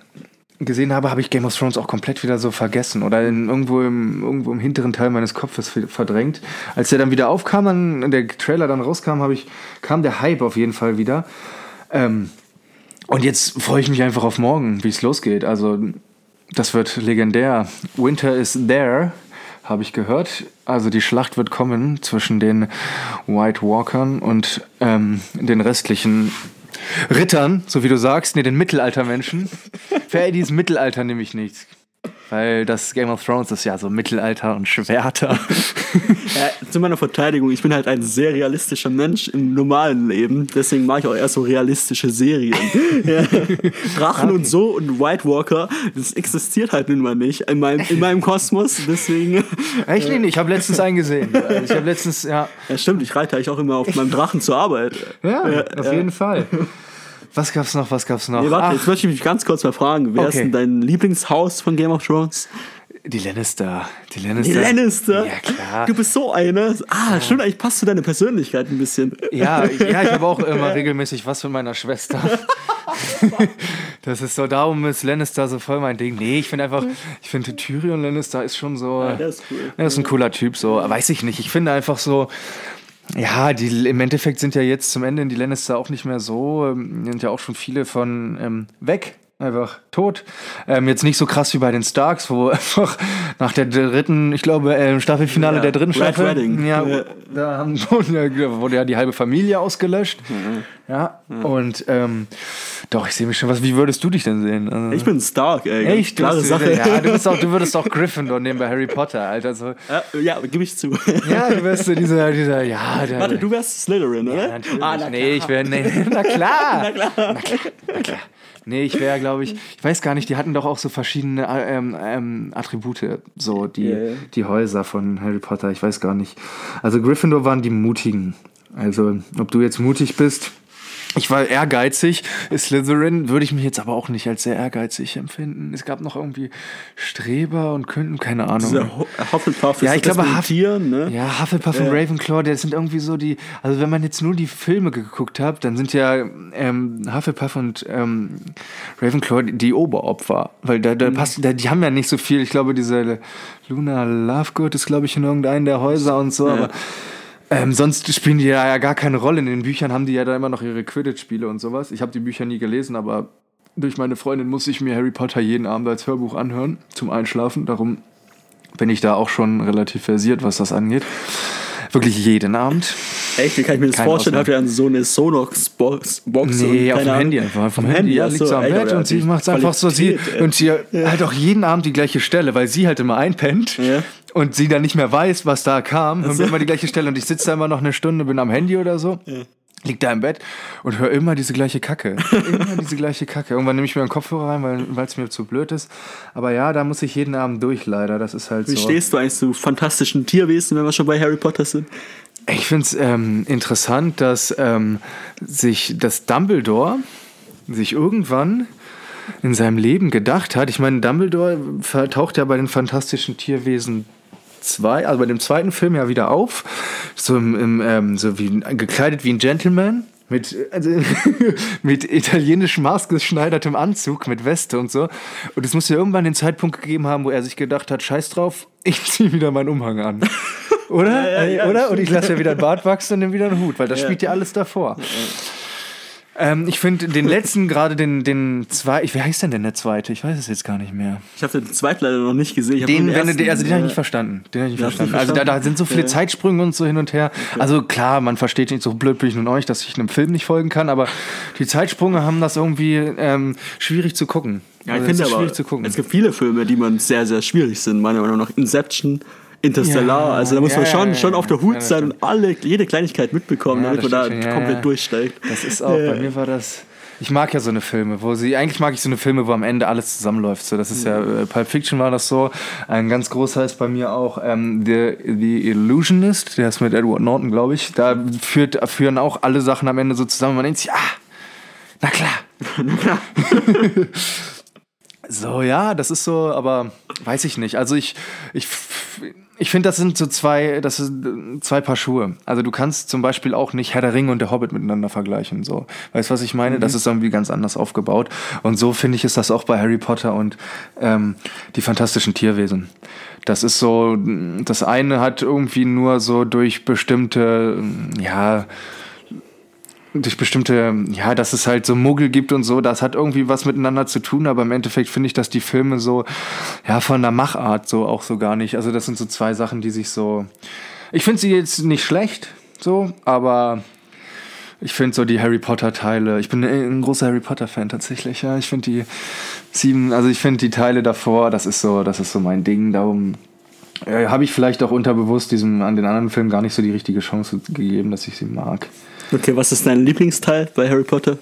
gesehen habe, habe ich Game of Thrones auch komplett wieder so vergessen oder in, irgendwo, im, irgendwo im hinteren Teil meines Kopfes verdrängt. Als der dann wieder aufkam, dann, der Trailer dann rauskam, habe ich, kam der Hype auf jeden Fall wieder. Ähm, und jetzt freue ich mich einfach auf morgen, wie es losgeht. Also, das wird legendär. Winter is there, habe ich gehört. Also, die Schlacht wird kommen zwischen den White Walkern und ähm, den restlichen Rittern, so wie du sagst, nee, den Mittelaltermenschen. Für Eddies Mittelalter nehme ich nichts. Weil das Game of Thrones ist ja so Mittelalter und Schwerter.
ja, zu meiner Verteidigung, ich bin halt ein sehr realistischer Mensch im normalen Leben. Deswegen mache ich auch eher so realistische Serien. ja. Drachen okay. und so und White Walker, das existiert halt nun mal nicht in meinem, in meinem Kosmos. Deswegen.
Echt nicht? Ich habe letztens einen gesehen. Also ich habe letztens, ja.
Ja, stimmt, ich reite eigentlich auch immer auf meinem Drachen zur Arbeit.
Ja, ja auf jeden Fall. Was gab's noch? Was gab's noch?
Nee, warte, Ach. jetzt möchte ich mich ganz kurz mal fragen. Wer okay. ist denn dein Lieblingshaus von Game of Thrones?
Die Lannister. Die Lannister.
Die Lannister? Ja, klar. Du bist so eine. Ah, ja. stimmt, eigentlich passt zu deiner Persönlichkeit ein bisschen.
Ja, ja ich habe auch immer regelmäßig was von meiner Schwester. das ist so, darum ist Lannister so voll mein Ding. Nee, ich finde einfach, ich finde Tyrion Lannister ist schon so. Ja, der ist cool. Er ist ein cooler Typ, so. Weiß ich nicht. Ich finde einfach so, ja, die, im Endeffekt sind ja jetzt zum Ende in die Lannister auch nicht mehr so, ähm, sind ja auch schon viele von ähm, weg. Einfach tot. Ähm, jetzt nicht so krass wie bei den Starks, wo einfach nach der dritten, ich glaube, äh, Staffelfinale
Ja,
der dritten
Red
Staffel,
Wedding.
ja,
Ja.
da haben, wurde ja die halbe Familie ausgelöscht.
Mhm.
Ja, und ähm, doch, ich sehe mich schon. Was, wie würdest du dich denn sehen? Also,
Ich bin Stark, ey.
Echt? Du
Klare
bist-
Sache.
Ja, du, bist auch, du würdest auch Gryffindor nehmen bei Harry Potter, Alter. So.
Ja, ja gebe ich zu.
Ja, du wärst so dieser, dieser, ja, der,
Warte, du wärst Slytherin, oder?
ja, natürlich.
Ah, na
nee, ich wäre, nee, na klar. na klar. Na klar. Nee, ich wäre, glaube ich, ich weiß gar nicht, die hatten doch auch so verschiedene äh, ähm, ähm, Attribute, so die,
ja.
die Häuser von Harry Potter, ich weiß gar nicht. Also Gryffindor waren die Mutigen. Also, ob du jetzt mutig bist, ich war ehrgeizig. Slytherin würde ich mich jetzt aber auch nicht als sehr ehrgeizig empfinden. Es gab noch irgendwie Streber und Künden, keine Ahnung.
Dieser Ho- Hufflepuff
Ja,
ist
ich glaube, Huff-
Tieren, ne?
Ja, Hufflepuff und Ravenclaw, das sind irgendwie so die. Also, wenn man jetzt nur die Filme geguckt hat, dann sind ja ähm, Hufflepuff und ähm, Ravenclaw die Oberopfer. Weil da,
Mhm.
da passt, da, die haben ja nicht so viel. Ich glaube, diese Luna Lovegood ist, glaube ich, in irgendeinem der Häuser und so, aber. Ähm, sonst spielen die ja, gar keine Rolle. In den Büchern haben die ja da immer noch ihre Quidditch-Spiele und sowas. Ich habe die Bücher nie gelesen, aber durch meine Freundin muss ich mir Harry Potter jeden Abend als Hörbuch anhören zum Einschlafen. Darum bin ich da auch schon relativ versiert, was das angeht. Wirklich jeden Abend.
Echt, wie kann ich mir das
Keine
vorstellen? Habt ihr so eine Sonox-Box? Box
Nee, auf dem
Ahnung?
Handy einfach. Vom Handy,
Handy,
ja, liegt
so,
am Bett und sie macht einfach so, sie,
ey.
und sie halt auch jeden Abend die gleiche Stelle, weil sie halt immer einpennt
Ja.
und sie dann nicht mehr weiß, was da kam, hören wir immer die gleiche Stelle und ich sitze da immer noch eine Stunde, bin am Handy oder so. Lieg da im Bett und höre immer diese gleiche Kacke. immer diese gleiche Kacke. Irgendwann nehme ich mir einen Kopfhörer rein, weil es mir zu blöd ist. Aber ja, da muss ich jeden Abend durch, leider. Das ist halt
Wie
so.
stehst du eigentlich zu fantastischen Tierwesen, wenn wir schon bei Harry Potter sind?
Ich finde es ähm, interessant, dass ähm, sich das Dumbledore sich irgendwann in seinem Leben gedacht hat. Ich meine, Dumbledore taucht ja bei den fantastischen Tierwesen 2, also bei dem zweiten Film ja wieder auf, so, im, im, ähm, so wie gekleidet wie ein Gentleman. Mit, also, mit italienisch maßgeschneidertem Anzug, mit Weste und so. Und es muss ja irgendwann den Zeitpunkt gegeben haben, wo er sich gedacht hat, scheiß drauf, ich ziehe wieder meinen Umhang an. Oder?
Ja, ja, ja,
oder? Und ich lasse ja wieder einen Bart wachsen und dann wieder einen Hut, weil das spielt ja alles davor. Ähm, ich finde den letzten, gerade den, den zwei, ich, wie heißt denn denn der zweite? Ich weiß es jetzt gar nicht mehr.
Ich habe den zweiten leider noch nicht gesehen.
Den,
ersten,
du- also den habe ich
äh,
nicht verstanden. Den habe ich nicht
Den
verstanden. Also da, da sind so viele
Ja.
Zeitsprünge und so hin und her. Also klar, man versteht nicht so blöd bin ich nun euch, dass ich einem Film nicht folgen kann, aber die Zeitsprünge haben das irgendwie ähm, schwierig zu gucken.
Ja, ich
Also, es
finde aber,
schwierig zu gucken.
es gibt viele Filme, die man sehr, sehr schwierig sind. Meiner Meinung nach Inception, Interstellar.
Ja,
also da muss man
ja,
schon,
ja,
schon auf der Hut sein und alle, jede Kleinigkeit mitbekommen, damit man da
schon,
komplett durchsteigt.
Das ist auch, bei mir war das. Ich mag ja so eine Filme, wo sie, eigentlich mag ich so eine Filme, wo am Ende alles zusammenläuft. So, das ist ja, äh, Pulp Fiction war das so. Ein ganz großer ist bei mir auch ähm, The, The Illusionist, der ist mit Edward Norton, glaube ich. Da führt, führen auch alle Sachen am Ende so zusammen. Man denkt sich, ah, na klar. so, ja, das ist so, aber weiß ich nicht. Also ich, ich, ich finde, das sind so zwei, das sind zwei Paar Schuhe. Also du kannst zum Beispiel auch nicht Herr der Ringe und der Hobbit miteinander vergleichen. So. Weißt du, was ich meine? Das ist irgendwie ganz anders aufgebaut. Und so finde ich, ist das auch bei Harry Potter und ähm, die fantastischen Tierwesen. Das ist so, das eine hat irgendwie nur so durch bestimmte, ja, durch bestimmte, ja, dass es halt so Muggel gibt und so, das hat irgendwie was miteinander zu tun, aber im Endeffekt finde ich, dass die Filme so, ja, von der Machart so auch so gar nicht. Also das sind so zwei Sachen, die sich so. Ich finde sie jetzt nicht schlecht, so, aber ich finde so die Harry Potter Teile, ich bin ein großer Harry Potter Fan tatsächlich, ja. Ich finde die sieben, also ich finde die Teile davor, das ist so, das ist so mein Ding, darum äh, habe ich vielleicht auch unterbewusst diesem an den anderen Filmen gar nicht so die richtige Chance gegeben, dass ich sie mag.
Okay, was ist dein Lieblingsteil bei Harry Potter?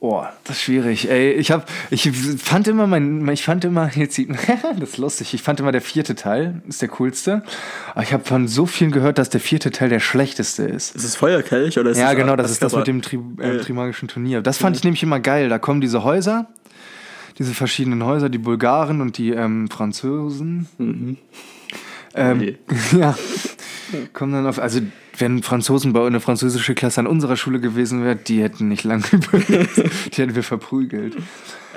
Oh, das ist schwierig. Ey, ich hab, ich fand immer mein, ich fand immer jetzt, sieht- das ist lustig. Ich fand immer der vierte Teil ist der coolste. Aber ich habe von so vielen gehört, dass der vierte Teil der schlechteste ist.
Ist es Feuerkelch oder ist
Ja, genau, das ist das mit dem Tri äh. Trimagischen Turnier. Das fand ich nämlich immer geil. Da kommen diese Häuser, diese verschiedenen Häuser, die Bulgaren und die ähm, Franzosen. Ähm,
Okay.
ja, kommen dann auf, also wenn Franzosen bei eine französische Klasse an unserer Schule gewesen wäre, die hätten nicht lange überlebt. die hätten wir verprügelt.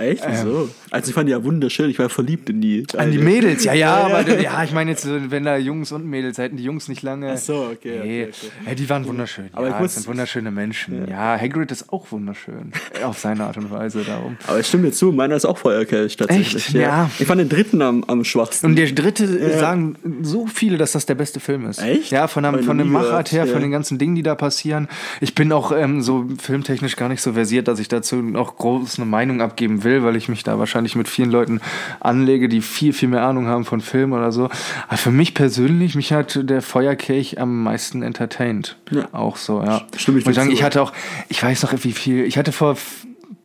Echt? so. Also ich fand die ja wunderschön. Ich war verliebt in die.
An die Mädels, ja, ja, aber ja, ich meine jetzt, wenn da Jungs und Mädels hätten die Jungs nicht lange.
Ach so, okay.
Nee.
okay, okay.
Ja, die waren wunderschön.
Aber
ja,
ich muss-
das sind wunderschöne Menschen. Ja. Hagrid ist auch wunderschön. Auf seine Art und Weise darum.
Aber ich stimme dir zu, meiner ist auch Feuerkelch tatsächlich.
Echt? Ja.
Ich fand den dritten am, am schwachsten.
Und der dritte äh, sagen so viele, dass das der beste Film ist.
Echt?
Ja, von,
ich
von
nie
Machart her, von den ganzen Dingen, die da passieren. Ich bin auch ähm, so filmtechnisch gar nicht so versiert, dass ich dazu noch groß eine Meinung abgeben will, weil ich mich da wahrscheinlich mit vielen Leuten anlege, die viel, viel mehr Ahnung haben von Film oder so. Aber für mich persönlich, mich hat der Feuerkelch am meisten entertained.
Ja.
Auch so, ja.
Stimme ich dir
sagen,
zu.
ich hatte auch, ich weiß noch wie viel, ich hatte vor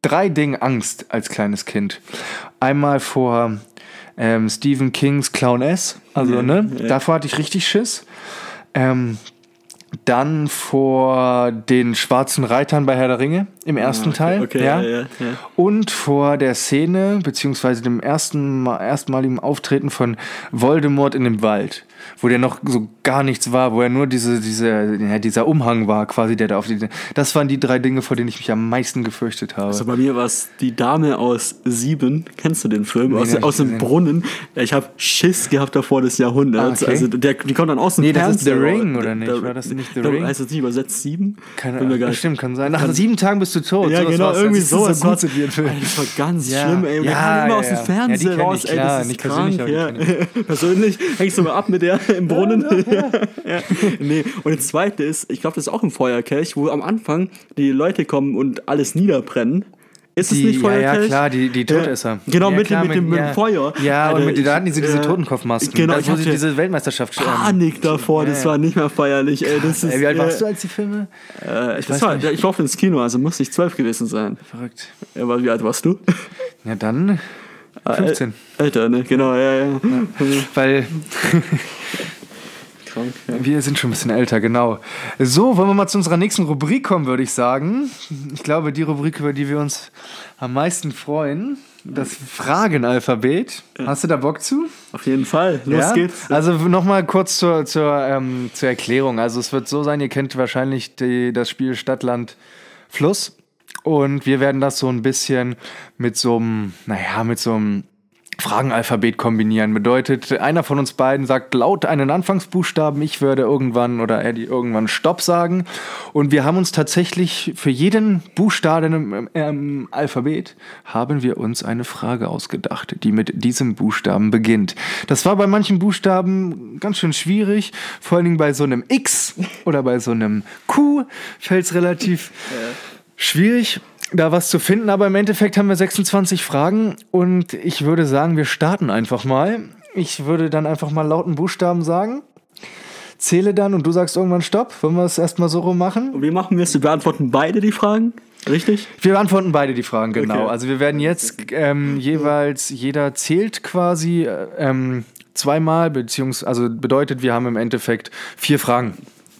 drei Dingen Angst als kleines Kind. Einmal vor ähm, Stephen Kings Clown S, also
Ja,
ne,
ja.
davor hatte ich richtig Schiss. Ähm, dann vor den schwarzen Reitern bei Herr der Ringe im ersten Teil.
Ah, okay,
ja.
ja, ja, ja.
Und vor der Szene, beziehungsweise dem ersten Mal, erstmaligen Auftreten von Voldemort in dem Wald, wo der noch so gar nichts war, wo er nur diese, diese, ja, dieser Umhang war, quasi, der da auf die. Das waren die drei Dinge, vor denen ich mich am meisten gefürchtet habe.
Also bei mir war es die Dame aus Sieben. Kennst du den Film? aus
den hab ich
aus dem. Brunnen. Ich habe Schiss gehabt davor des Jahrhunderts.
Ah, okay.
Also der, die kommt dann aus dem
Nee, das ist The. Ring, oder
Der-
nicht? War das nicht The Ring?
Heißt das nicht übersetzt Sieben?
Keine
gar
Ahnung.
nicht-
Stimmt, kann sein. Nach sieben Tagen bist du tot.
Ja,
Sowas
genau, irgendwie
das
so.
so wie ein Film.
Das war ganz
Ja.
schlimm, ey. Und
Ja,
immer
ja,
aus dem. Fernsehen raus,
ich,
ey.
klar.
Das ist
Nicht persönlich,
krank, ja.
die
Persönlich hängst du mal ab mit der im Brunnen. Ja. Nee. Und das zweite ist, ich glaube, das ist auch im Feuerkelch, wo am Anfang die Leute kommen und alles niederbrennen. Ist es
Die,
nicht
ja,
Feuerkelch?
ja, klar, die, die Todesser.
Genau,
ja,
mit,
klar,
dem, mit, dem, mit dem
ja.
Feuer.
Ja, und
Alter,
mit, da hatten
ich-
diese, diese
äh,
Totenkopfmasken.
Genau,
da,
ich
wo
hatte
sie diese Weltmeisterschaft ähm,
Panik davor, das
ja.
war nicht mehr feierlich. Ey, das ist,
Ey, wie alt
äh,
warst du, als die Filme?
Äh, ich, das
weiß
war,
nicht.
ich war ins Kino, also muss ich zwölf gewesen sein.
Verrückt.
Ja, aber wie alt warst du?
Ja, dann 15.
Alter, ne? Genau, ja, ja.
Weil
Krank, ja.
wir sind schon ein bisschen älter, genau. So, wollen wir mal zu unserer nächsten Rubrik kommen, würde ich sagen. Ich glaube, die Rubrik, über die wir uns am meisten freuen, das Fragenalphabet. Hast du da Bock zu?
Auf jeden Fall. Los
ja?
geht's.
Also nochmal kurz zur, zur, ähm, zur Erklärung. Also es wird so sein, ihr kennt wahrscheinlich die, das Spiel Stadtland Fluss. Und wir werden das so ein bisschen mit so einem, naja, mit so einem Fragenalphabet kombinieren. Bedeutet, einer von uns beiden sagt laut einen Anfangsbuchstaben, ich würde irgendwann oder Eddie irgendwann Stopp sagen. Und wir haben uns tatsächlich für jeden Buchstaben im, im Alphabet haben wir uns eine Frage ausgedacht, die mit diesem Buchstaben beginnt. Das war bei manchen Buchstaben ganz schön schwierig, vor allen Dingen bei so einem X oder bei so einem Q fällt es relativ schwierig, da was zu finden, aber im Endeffekt haben wir 26 Fragen und ich würde sagen, wir starten einfach mal. Ich würde dann einfach mal lauten Buchstaben sagen, zähle dann und du sagst irgendwann Stopp. Wollen wir es erstmal so rum machen?
Und wie machen wir es? Wir beantworten beide die Fragen, richtig?
Wir beantworten beide die Fragen, genau.
Okay.
Also wir werden jetzt ähm, jeweils, jeder zählt quasi äh, ähm, zweimal, beziehungsweise, also bedeutet, wir haben im Endeffekt vier Fragen,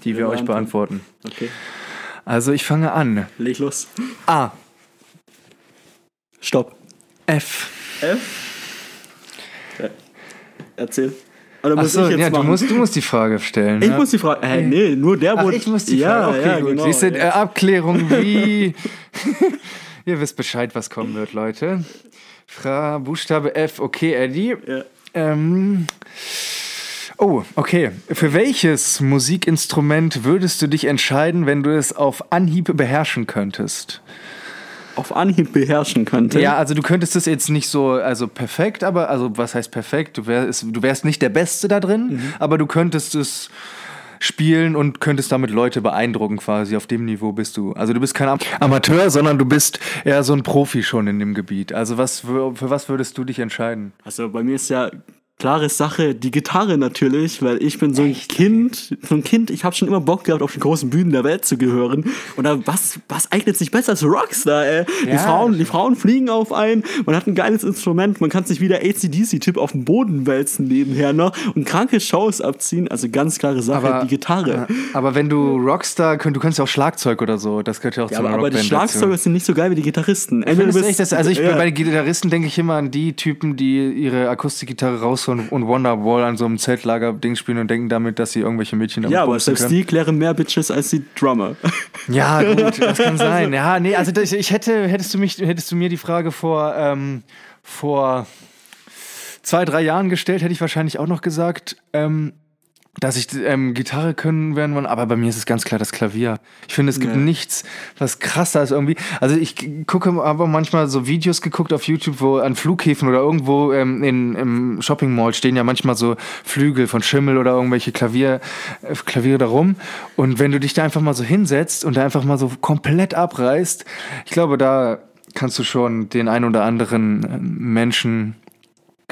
die wir euch
beantworten.
beantworten.
Okay.
Also ich fange an.
Leg los.
A,
Stopp.
F.
F? Ja. Erzähl. Oder muss
Achso,
ich jetzt
ja, du musst, du musst die Frage stellen.
ich
ne?
muss die Frage. Äh, nee, nur der wurde.
ich muss die
ja,
Frage. Okay,
ja,
gut.
Genau,
Siehst du,
ja.
äh, Abklärung wie. Ihr wisst Bescheid, was kommen wird, Leute. Fra Buchstabe F. Okay, Eddie.
Ja.
Ähm. Oh, okay. Für welches Musikinstrument würdest du dich entscheiden, wenn du es auf Anhieb beherrschen könntest?
Auf Anhieb beherrschen könnte.
Ja, also du könntest es jetzt nicht so, also perfekt, aber, also was heißt perfekt? Du wärst, du wärst nicht der Beste da drin,
Mhm.
aber du könntest es spielen und könntest damit Leute beeindrucken quasi. Auf dem Niveau bist du. Also du bist kein Am Amateur, sondern du bist eher so ein Profi schon in dem Gebiet. Also was, für, für was würdest du dich entscheiden?
Also bei mir ist ja klare Sache die Gitarre natürlich, weil ich bin so ein Kind, so ein Kind, ich habe schon immer Bock gehabt, auf den großen Bühnen der Welt zu gehören. Und da, was, was eignet sich besser als Rockstar, ey? Die,
Ja,
Frauen,
das
die Frauen fliegen auf einen, man hat ein geiles Instrument, man kann sich wie der ACDC-Typ auf den Boden wälzen nebenher noch und kranke Shows abziehen. Also ganz klare Sache, die Gitarre.
Aber wenn du Rockstar, könnt, du kannst ja auch Schlagzeug oder so. Das gehört ja auch
Ja,
zu
aber,
einer
aber die
Rockband dazu.
Schlagzeuger sind nicht so geil wie die Gitarristen. Du bist-
echt das, also ich,
ja.
bei den Gitarristen denke ich immer an die Typen, die ihre Akustikgitarre rausholen Calypso und, und Wonderwall an so einem Zeltlager-Ding spielen und denken damit, dass sie irgendwelche Mädchen damit
Ja, aber selbst die klären mehr Bitches als die Drummer.
Ja, gut, das kann sein. Ja, nee, also das, ich hätte, hättest du mich, hättest du mir die Frage vor, ähm, vor zwei, drei Jahren gestellt, hätte ich wahrscheinlich auch noch gesagt, ähm, dass ich ähm, Gitarre können werden wollen, aber bei mir ist es ganz klar das Klavier. Ich finde, es gibt
Ja.
nichts, was krasser ist irgendwie. Also ich gucke aber manchmal so Videos geguckt auf YouTube, wo an Flughäfen oder irgendwo ähm, in, im Shopping Mall stehen ja manchmal so Flügel von Schimmel oder irgendwelche Klavier, äh, Klaviere da rum. Und wenn du dich da einfach mal so hinsetzt und da einfach mal so komplett abreißt, ich glaube, da kannst du schon den ein oder anderen äh, Menschen,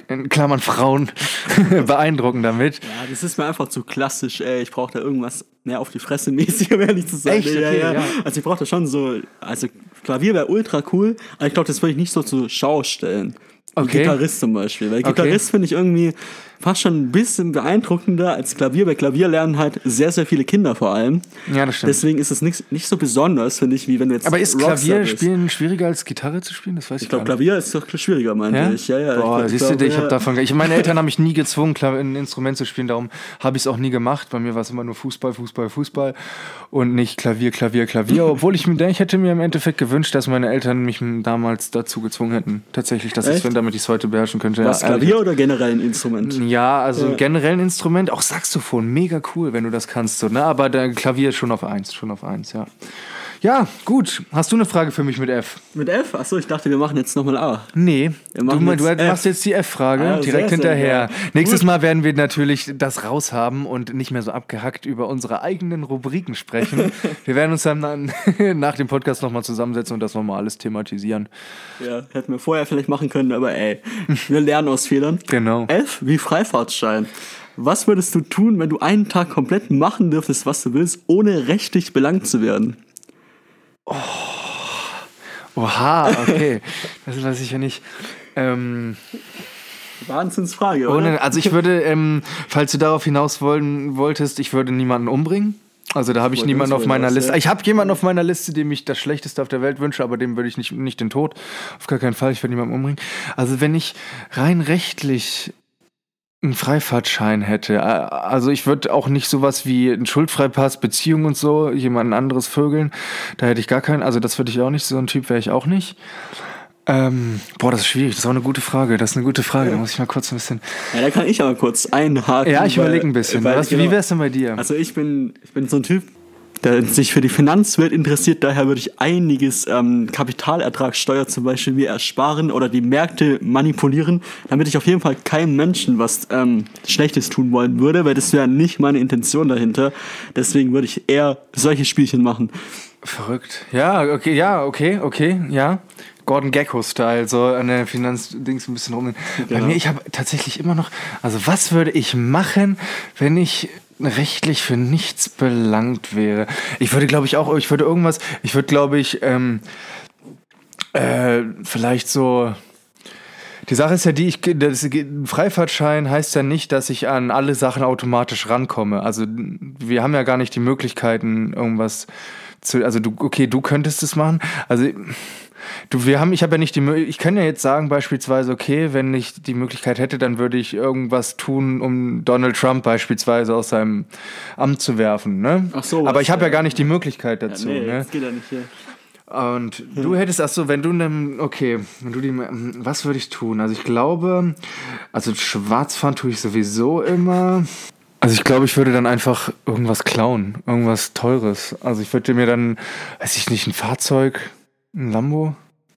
in Klammern Frauen, beeindrucken damit.
Ja, das ist mir einfach zu klassisch, ey. Ich brauche da irgendwas mehr auf die Fresse mäßig, um ehrlich zu sein.
Echt?
Ja,
Okay,
ja.
ja.
Also ich brauche da schon so, also Klavier wäre ultra cool, aber ich glaube, das würde ich nicht so zur Schau stellen.
Okay.
Gitarrist zum Beispiel. Weil
Okay.
Gitarrist finde ich irgendwie fast schon ein bisschen beeindruckender als Klavier. Bei Klavier lernen halt sehr, sehr viele Kinder vor allem.
Ja, das stimmt.
Deswegen ist es nicht, nicht so besonders, finde ich, wie wenn du jetzt
Aber ist
Rockstar
Klavier spielen schwieriger als Gitarre zu spielen? Das weiß ich,
Ich glaube,
gar nicht.
Klavier ist doch schwieriger, meinte
Ja?
ich. Ja, ja.
Boah,
ich,
siehst du,
glaube,
ich habe davon. Ich, meine Eltern haben mich nie gezwungen, ein Instrument zu spielen, darum habe ich es auch nie gemacht. Bei mir war es immer nur Fußball, Fußball, Fußball und nicht Klavier, Klavier, Klavier. Obwohl ich mir, ich hätte mir im Endeffekt gewünscht, dass meine Eltern mich damals dazu gezwungen hätten. Tatsächlich, dass ich
Echt?
Damit ich es heute beherrschen könnte.
Was,
Ja,
Klavier oder generell ein Instrument?
Ja, also
Ja.
generell ein Instrument, auch Saxophon, mega cool, wenn du das kannst. So, ne? Aber der Klavier schon auf eins, schon auf eins, ja. Ja, gut. Hast du eine Frage für mich mit F?
Mit F? Achso, ich dachte, wir machen jetzt nochmal A.
Nee, du,
jetzt
du machst jetzt die F-Frage
Ah,
direkt
sehr, sehr
hinterher.
geil.
Nächstes
Gut.
Mal werden wir natürlich das raushaben und nicht mehr so abgehackt über unsere eigenen Rubriken sprechen. wir werden uns dann nach- nach dem Podcast nochmal zusammensetzen und das nochmal alles thematisieren.
Ja, hätten wir vorher vielleicht machen können, aber ey, wir lernen aus Fehlern.
Genau.
F wie Freifahrtschein. Was würdest du tun, wenn du einen Tag komplett machen dürftest, was du willst, ohne rechtlich belangt zu werden?
Oha, okay. das weiß ich ja nicht. Ähm,
Wahnsinnsfrage, oder?
ohne, also ich würde, ähm, falls du darauf hinaus wollen, wolltest, ich würde niemanden umbringen. Also da habe ich niemanden auf meiner Liste.
ja.
Ich habe jemanden auf meiner Liste, dem ich das Schlechteste auf der Welt wünsche, aber dem würde ich nicht, nicht den Tod. Auf gar keinen Fall. Ich würde niemanden umbringen. Also wenn ich rein rechtlich einen Freifahrtschein hätte, also ich würde auch nicht sowas wie einen Schuldfreipass, Beziehung und so, jemand anderes vögeln. Da hätte ich gar keinen. Also das würde ich auch nicht. So ein Typ wäre ich auch nicht. Ähm, boah, das ist schwierig. Das ist auch eine gute Frage. Das ist eine gute Frage. Da muss ich mal kurz ein bisschen.
Ja, da kann ich aber kurz einhaken.
Ja, ich überlege ein bisschen. Was,
genau.
Wie wär's denn bei dir?
Also ich bin, ich bin so ein Typ, der sich für die Finanzwelt interessiert. Daher würde ich einiges ähm, Kapitalertragssteuer zum Beispiel mir ersparen oder die Märkte manipulieren, damit ich auf jeden Fall keinem Menschen was ähm, Schlechtes tun wollen würde, weil das wäre nicht meine Intention dahinter. Deswegen würde ich eher solche Spielchen machen.
Verrückt. Ja, okay, ja, okay, okay, ja. Gordon Gecko-Style, so an der Finanzdings ein bisschen rum. Bei
Genau.
mir, ich habe tatsächlich immer noch, also was würde ich machen, wenn ich rechtlich für nichts belangt wäre? Ich würde, glaube ich, auch, ich würde irgendwas, ich würde, glaube ich, ähm, äh, vielleicht so, die Sache ist ja die, ich, das, ein Freifahrtschein heißt ja nicht, dass ich an alle Sachen automatisch rankomme. Also wir haben ja gar nicht die Möglichkeiten, irgendwas zu. Also du, okay, du könntest es machen. Also du, wir haben, ich habe ja nicht die ich kann ja jetzt sagen beispielsweise, okay, wenn ich die Möglichkeit hätte, dann würde ich irgendwas tun, um Donald Trump beispielsweise aus seinem Amt zu werfen. Ne?
Ach so,
Aber ich habe ja
ja.
gar nicht die Möglichkeit dazu.
nee,
ne?
das geht ja nicht hier.
Und du hättest, ach so, wenn du nem, okay, wenn du die, was würde ich tun? Also ich glaube, also schwarz fahren tue ich sowieso immer. Also ich glaube, ich würde dann einfach irgendwas klauen, irgendwas Teures. Also ich würde mir dann, weiß ich nicht, ein Fahrzeug, ein Lambo,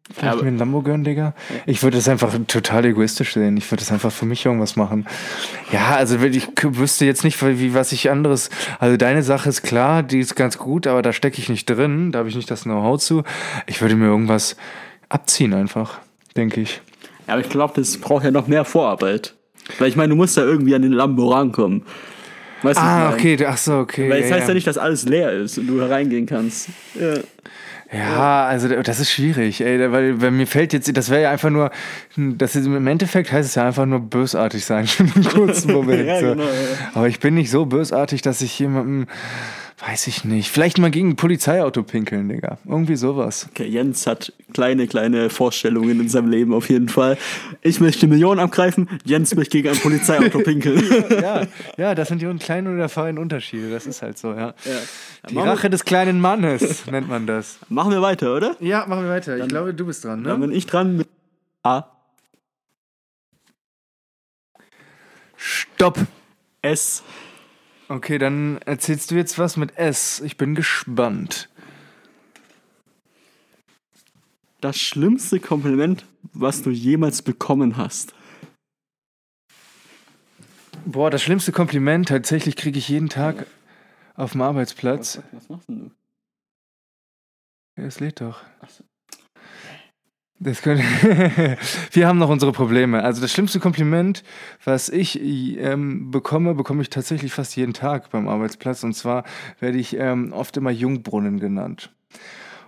Ja,
Vielleicht
aber-
mir ein Lambo gönnen, Digga. Ich würde das einfach total egoistisch sehen. Ich würde das einfach für mich irgendwas machen. Ja, also ich wüsste jetzt nicht, wie was ich anderes. Also deine Sache ist klar, die ist ganz gut, aber da stecke ich nicht drin. Da habe ich nicht das Know-how zu. Ich würde mir irgendwas abziehen einfach, denke ich.
Ja, aber ich glaube, das braucht ja noch mehr Vorarbeit. Weil ich meine, du musst ja irgendwie an den Lambo rankommen. Weißt ich
Ah, okay, ach so, okay.
Weil es
ja,
heißt ja
ja.
nicht, dass alles leer ist und du hereingehen kannst. Ja.
Ja, also das ist schwierig, ey, weil, weil mir fällt jetzt, das wäre ja einfach nur, das ist, im Endeffekt heißt es ja einfach nur bösartig sein für einen kurzen Moment.
Ja, genau, ja.
Aber ich bin nicht so bösartig, dass ich jemandem Weiß ich nicht. Vielleicht mal gegen ein Polizeiauto pinkeln, Digga. Irgendwie sowas.
Okay, Jens hat kleine, kleine Vorstellungen in seinem Leben auf jeden Fall. Ich möchte Millionen abgreifen, Jens möchte gegen ein Polizeiauto pinkeln.
ja, ja, das sind die kleinen oder feinen Unterschiede. Das ist halt so, ja.
Ja.
Die Rache des kleinen Mannes nennt man das.
Machen wir weiter, oder?
Ja, machen wir weiter. Ich glaube, du bist dran,
Dann
ne?
bin ich dran mit A,
Stopp.
S.
Okay, dann erzählst du jetzt was mit S. Ich bin gespannt.
Das schlimmste Kompliment, was du jemals bekommen hast.
Boah, das schlimmste Kompliment tatsächlich kriege ich jeden Tag auf dem Arbeitsplatz.
Was machst denn du?
Ja, es lädt doch.
Ach so.
Das können Wir haben noch unsere Probleme. Also das schlimmste Kompliment, was ich ähm, bekomme, bekomme ich tatsächlich fast jeden Tag beim Arbeitsplatz. Und zwar werde ich ähm, oft immer Jungbrunnen genannt.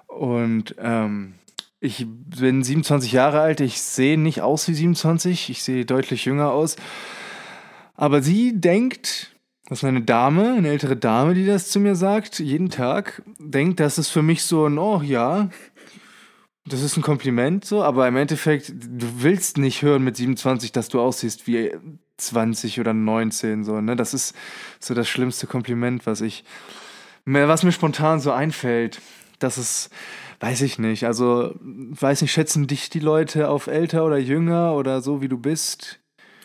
Und ähm, ich bin 27 Jahre alt. Ich sehe nicht aus wie 27. Ich sehe deutlich jünger aus. Aber sie denkt, das ist eine Dame, eine ältere Dame, die das zu mir sagt, jeden Tag, denkt, das ist für mich so ein, oh ja, das ist ein Kompliment so, aber im Endeffekt, du willst nicht hören mit 27, dass du aussiehst wie 20 oder 19, so, ne? Das ist so das schlimmste Kompliment, was ich, was mir spontan so einfällt. Das ist, weiß ich nicht, also, weiß nicht, schätzen dich die Leute auf älter oder jünger oder so, wie du bist?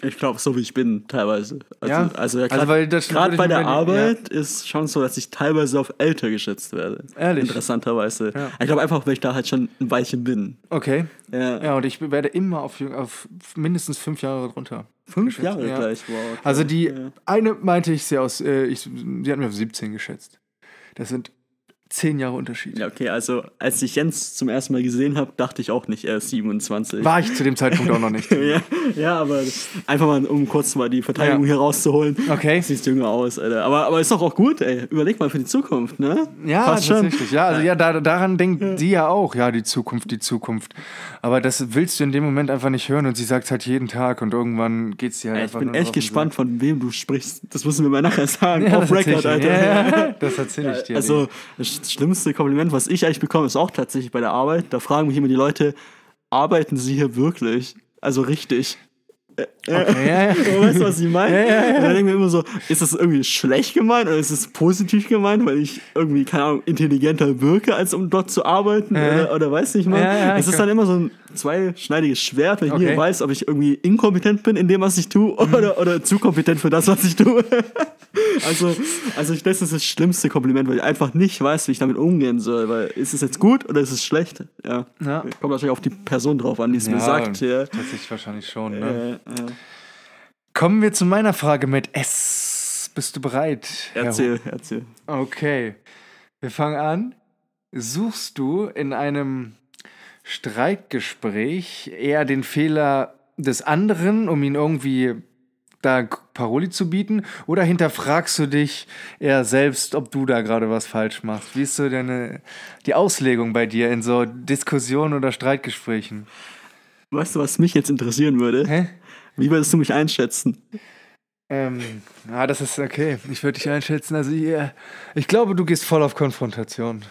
Ich glaube, so wie ich bin, teilweise. Also,
Ja?
also, ja,
Also,
grad-
das
Gerade bei der
bei-
Arbeit ist schon so, dass ich teilweise auf älter geschätzt werde.
Ehrlich?
Interessanterweise.
Ja.
Ich glaube einfach, weil ich da halt schon ein Weilchen bin.
Okay.
Ja.
Ja, und ich werde immer auf, auf mindestens fünf Jahre drunter.
Fünf Jahre
Ja.
gleich, wow. okay.
Also die
Ja.
eine meinte ich sehr aus, äh, ich, sie hat mir auf 17 geschätzt. Das sind zehn Jahre Unterschied.
Ja, okay, also als ich Jens zum ersten Mal gesehen habe, dachte ich auch nicht, er ist 27.
War ich zu dem Zeitpunkt auch noch nicht.
ja, ja, aber einfach mal, um kurz mal die Verteidigung
Ja.
hier rauszuholen.
Okay.
Siehst jünger aus, Alter. Aber, aber ist doch auch gut, ey. Überleg mal für die Zukunft, ne?
Ja,
Passt schon.
tatsächlich. Ja, also ja, da, daran denkt sie ja auch. Ja, die Zukunft, die Zukunft. Aber das willst du in dem Moment einfach nicht hören und sie sagt halt jeden Tag und irgendwann geht's dir halt
Ey, ich bin echt gespannt, von wem du sprichst. Das müssen wir mal nachher sagen.
Ja,
Off Record,
ich
Alter.
dir. Ja, ja, das erzähle ich dir.
Also, das schlimmste Kompliment, was ich eigentlich bekomme, ist auch tatsächlich bei der Arbeit. Da fragen mich immer die Leute, arbeiten Sie hier wirklich? Also richtig.
Okay, ja, ja.
Weißt du, was ich meine?
Ja, ja, ja.
Und dann denke ich mir immer so, ist das irgendwie schlecht gemeint oder ist es positiv gemeint, weil ich irgendwie, keine Ahnung, intelligenter wirke, als um dort zu arbeiten? Oder, oder weiß nicht mal.
Ja, ja,
es ist dann immer so ein zweischneidiges Schwert, weil ich
Okay.
nie weiß, ob ich irgendwie inkompetent bin in dem, was ich tue oder, oder zu kompetent für das, was ich tue. also, also ich, das ist das schlimmste Kompliment, weil ich einfach nicht weiß, wie ich damit umgehen soll. Weil ist es jetzt gut oder ist es schlecht? Ja.
Ja.
Kommt natürlich auf die Person drauf an, die es mir sagt. Ja.
Tatsächlich wahrscheinlich schon. Ne?
Äh.
Kommen wir zu meiner Frage mit S. Bist du bereit? Herr
Erzähl, erzähl.
Okay, wir fangen an. Suchst du in einem Streitgespräch eher den Fehler des anderen, um ihn irgendwie da Paroli zu bieten, oder hinterfragst du dich eher selbst, ob du da gerade was falsch machst? Wie ist so deine die Auslegung bei dir in so Diskussionen oder Streitgesprächen?
Weißt du, was mich jetzt interessieren würde?
Hä?
Wie würdest du mich einschätzen?
Ähm, ja, das ist okay. Ich würde dich einschätzen. Also, ja, ich glaube, du gehst voll auf Konfrontation.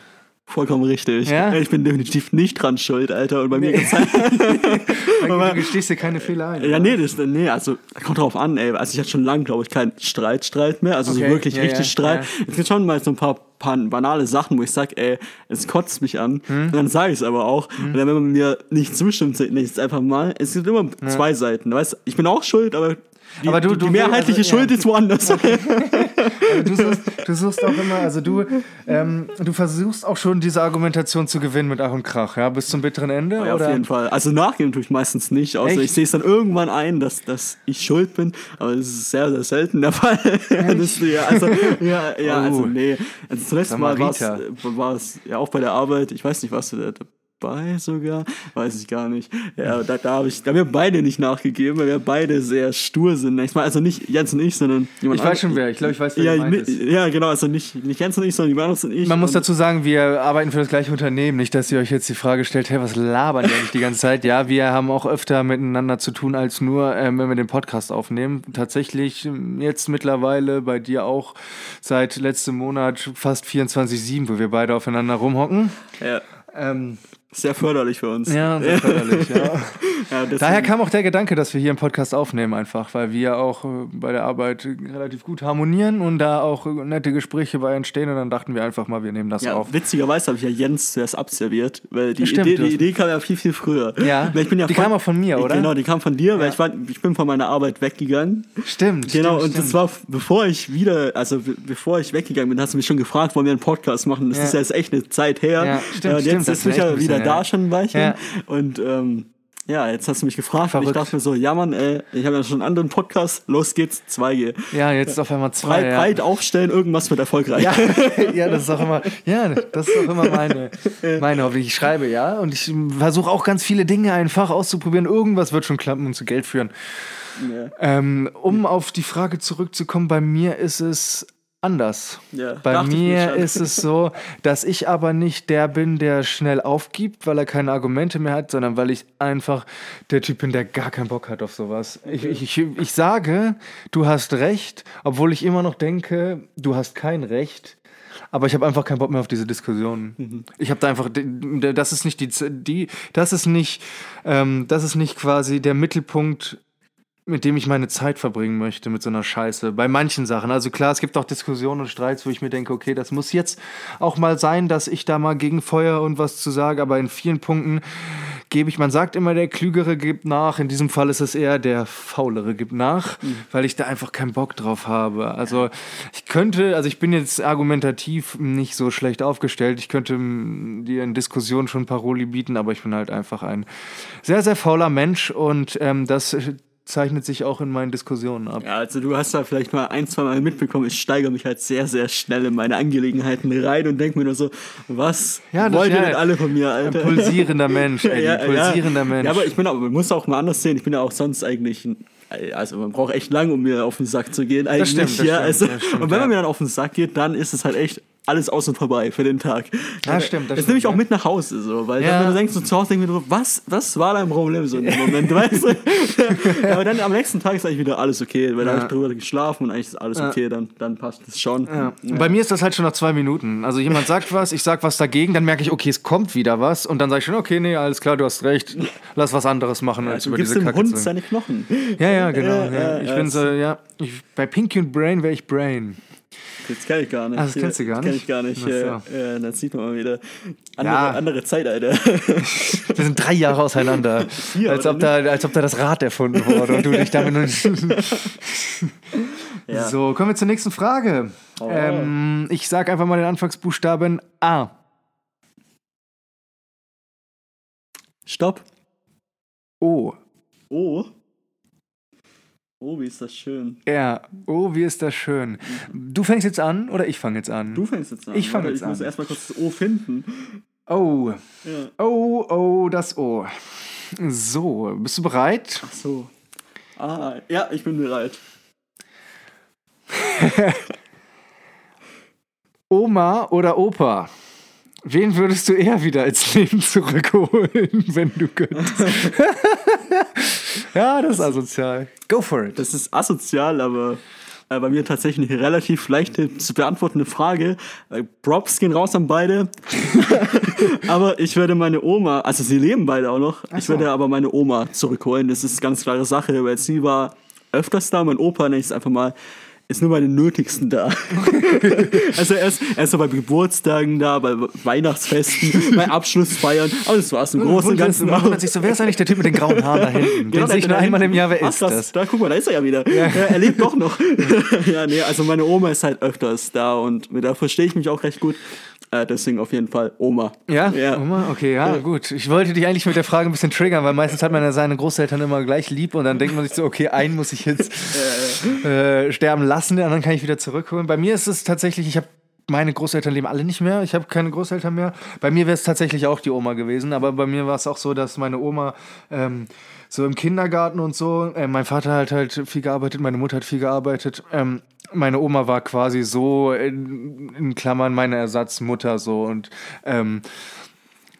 Vollkommen richtig.
Ja?
Ich bin definitiv nicht dran schuld, Alter. Und bei mir geht's halt,
Du gestehst dir keine Fehler ein.
Ja, nee, das, nee, also kommt drauf an, ey. Also ich hatte schon lange, glaube ich, keinen Streit, Streit mehr. Also
Okay,
so wirklich
ja,
richtig
ja,
Streit. Es gibt schon mal so ein paar, paar banale Sachen, wo ich sage, ey, es kotzt mich an.
Hm?
Und dann sage ich es aber auch. Und dann, wenn man mir nicht zustimmt, sage ich es einfach mal. Es gibt immer zwei Seiten. Du weißt, ich bin auch schuld, aber die,
Aber du-
die,
du
die mehrheitliche
also, ja.
Schuld ist woanders.
Also du, suchst, du suchst auch immer, also du, ähm, du versuchst auch schon diese Argumentation zu gewinnen mit Ach und Krach, ja, bis zum bitteren Ende?
Ja,
oder?
auf jeden Fall. Also nachgeben tue ich meistens nicht, außer
Echt?
ich sehe es dann irgendwann ein, dass, dass ich schuld bin, aber das ist sehr, sehr selten der Fall. das, ja, also, ja, ja,
Oh.
also nee. Also zuletzt mal war es,
Samariter.
war es ja auch bei der Arbeit, ich weiß nicht, was du da, dabei sogar, weiß ich gar nicht. Ja, da, da habe ich, da haben wir beide nicht nachgegeben, weil wir beide sehr stur sind. Also nicht Jens und ich, sondern
jemand Ich weiß schon wer, ich glaube, ich weiß, wer
ja, ja, genau, also nicht, nicht Jens und ich, sondern die Manus und ich.
Man muss dazu sagen, wir arbeiten für das gleiche Unternehmen. Nicht, dass ihr euch jetzt die Frage stellt, hey, was labern die eigentlich die ganze Zeit? Ja, wir haben auch öfter miteinander zu tun, als nur, ähm, wenn wir den Podcast aufnehmen. Tatsächlich ähm, jetzt mittlerweile bei dir auch seit letztem Monat fast 24-7, wo wir beide aufeinander rumhocken.
Ja. Ähm, sehr förderlich für uns.
Ja, sehr förderlich, ja. ja Daher kam auch der Gedanke, dass wir hier einen Podcast aufnehmen, einfach, weil wir auch äh, bei der Arbeit relativ gut harmonieren und da auch nette Gespräche bei entstehen und dann dachten wir einfach mal, wir nehmen das
ja,
auf.
Witzigerweise habe ich ja Jens zuerst abserviert, weil die, Stimmt, Idee, die Idee kam ja viel, viel früher.
Ja,
ich bin
ja die von, kam auch von mir, oder?
Genau, die kam von dir, weil ich, war, ich bin von meiner Arbeit weggegangen.
Stimmt.
Genau,
stimmt,
und
stimmt.
das war, bevor ich wieder, also bevor ich weggegangen bin, hast du mich schon gefragt, wollen wir einen Podcast machen? Das ist ja jetzt echt eine Zeit her.
Ja, stimmt,
und jetzt ist mich ja da schon ein Weilchen.
Ja.
Und ähm, ja, jetzt hast du mich gefragt Verrückt. und ich dachte mir so, ja Mann, ey, ich habe ja schon einen anderen Podcast, los geht's, 2G.
Ja, jetzt auf einmal zwei.
Breit,
ja.
breit aufstellen, irgendwas wird erfolgreich.
Ja, ja, das ist auch immer, ja, das ist auch immer meine, meine Hoffnung. Ich schreibe, ja, und ich versuche auch ganz viele Dinge einfach auszuprobieren. Irgendwas wird schon klappen und zu Geld führen.
Ja.
Ähm, um auf die Frage zurückzukommen, bei mir ist es anders.
Ja,
Bei mir ist es so, dass ich aber nicht der bin, der schnell aufgibt, weil er keine Argumente mehr hat, sondern weil ich einfach der Typ bin, der gar keinen Bock hat auf sowas. Ich, ich, ich, ich sage, du hast recht, obwohl ich immer noch denke, du hast kein Recht. Aber ich habe einfach keinen Bock mehr auf diese Diskussion.
Mhm.
Ich habe da einfach, das ist nicht die, die das ist nicht, ähm, das ist nicht quasi der Mittelpunkt mit dem ich meine Zeit verbringen möchte, mit so einer Scheiße. Bei manchen Sachen. Also klar, es gibt auch Diskussionen und Streits, wo ich mir denke, okay, das muss jetzt auch mal sein, dass ich da mal gegen Feuer und was zu sagen, aber in vielen Punkten gebe ich, man sagt immer, der Klügere gibt nach. In diesem Fall ist es eher der Faulere gibt nach,
Mhm.
weil ich da einfach keinen Bock drauf habe. Also ich könnte, also ich bin jetzt argumentativ nicht so schlecht aufgestellt. Ich könnte mm, dir in Diskussionen schon Paroli bieten, aber ich bin halt einfach ein sehr, sehr fauler Mensch und ähm, das zeichnet sich auch in meinen Diskussionen ab.
Ja, also du hast da vielleicht mal ein, zwei Mal mitbekommen, ich steigere mich halt sehr, sehr schnell in meine Angelegenheiten rein und denke mir nur so, was
Ja, das-
wollt ihr
ja,
denn alle von mir,
Ein
Alter?
pulsierender Mensch, ey,
ja,
ein pulsierender
ja.
Mensch.
Ja, aber ich bin auch, man muss auch mal anders sehen, ich bin ja auch sonst eigentlich ein also man braucht echt lang, um mir auf den Sack zu gehen. Eigentlich,
stimmt, das
ja.
stimmt,
also,
das stimmt,
und wenn man mir dann auf den Sack geht, dann ist es halt echt alles aus und vorbei für den Tag.
Ja, stimmt, das
Das nehme ich auch mit nach Hause, so, weil
Ja.
dann, wenn du denkst, so zu Hause denkst du, was, was war dein Problem so in dem Moment, weißt du? ja, aber dann am nächsten Tag ist eigentlich wieder alles okay, weil da habe ich drüber geschlafen und eigentlich ist alles okay, dann, dann passt es schon.
Bei mir ist das halt schon nach zwei Minuten. Also jemand sagt was, ich sag was dagegen, dann merke ich, okay, es kommt wieder was und dann sage ich schon, okay, nee, alles klar, du hast recht, lass was anderes machen, als
Du
über
gibst
diese
dem
Kacke
Hund
zu.
seine Knochen.
Ja, ja, genau. Ich bin so, ja, ich, bei Pinky und Brain wäre ich Brain.
Das kenne ich gar nicht.
Ah, das kennst du gar
Das kenn
nicht?
ich gar nicht.
So.
Ja, dann sieht man mal wieder andere,
Ja.
andere Zeit, Alter.
Wir sind drei Jahre auseinander.
Vier,
als, ob da, als ob da das Rad erfunden wurde und du dich damit nur.
Ja.
So, kommen wir zur nächsten Frage.
Oh.
Ähm, ich sage einfach mal den Anfangsbuchstaben A.
Stopp.
O.
Oh. Oh, wie ist das schön.
R. Oh, wie ist das schön. Du fängst jetzt an oder ich fange jetzt an?
Du fängst jetzt an.
Ich fang
Warte,
jetzt
Ich muss
an.
erstmal kurz das O finden.
Oh.
Ja.
Oh, oh, das O. So, bist du bereit?
Ach so. Ah, ja, ich bin bereit.
Oma oder Opa? Wen würdest du eher wieder ins Leben zurückholen, wenn du könntest? ja, das ist asozial. Go for it.
Das ist asozial, aber äh, bei mir tatsächlich eine relativ leichte zu beantwortende Frage. Äh, Props gehen raus an beide. aber ich würde meine Oma, also sie leben beide auch noch, ich
so.
würde aber meine Oma zurückholen. Das ist ganz klare Sache, weil sie war öfters da, mein Opa, nenne ich es einfach mal, ist nur bei den Nötigsten da. also er ist, er ist so bei Geburtstagen da, bei Weihnachtsfesten, bei Abschlussfeiern, aber das war's im Großen und Ganzen.
Man wundert sich so, wer ist eigentlich der Typ mit den grauen Haaren da hinten? Den
Genau,
sehe ich
da-
nur
da
einmal im. Jahr, wer ist
krass,
das?
Da, guck mal, da ist er ja wieder. Ja. er lebt doch noch. ja, nee, also meine Oma ist halt öfters da und der verstehe ich mich auch recht gut. Äh, deswegen auf jeden Fall Oma.
Ja?
Ja.
Oma? Okay, ja, gut. Ich wollte dich eigentlich mit der Frage ein bisschen triggern, weil meistens hat man ja seine Großeltern immer gleich lieb und dann denkt man sich so, okay, einen muss ich jetzt äh, sterben lassen, den anderen kann ich wieder zurückholen. Bei mir ist es tatsächlich, ich habe meine Großeltern leben alle nicht mehr. Ich habe keine Großeltern mehr. Bei mir wäre es tatsächlich auch die Oma gewesen, aber bei mir war es auch so, dass meine Oma ähm, so im Kindergarten und so, äh, mein Vater hat halt viel gearbeitet, meine Mutter hat viel gearbeitet. Ähm, meine Oma war quasi so in, in Klammern meine Ersatzmutter so und ähm,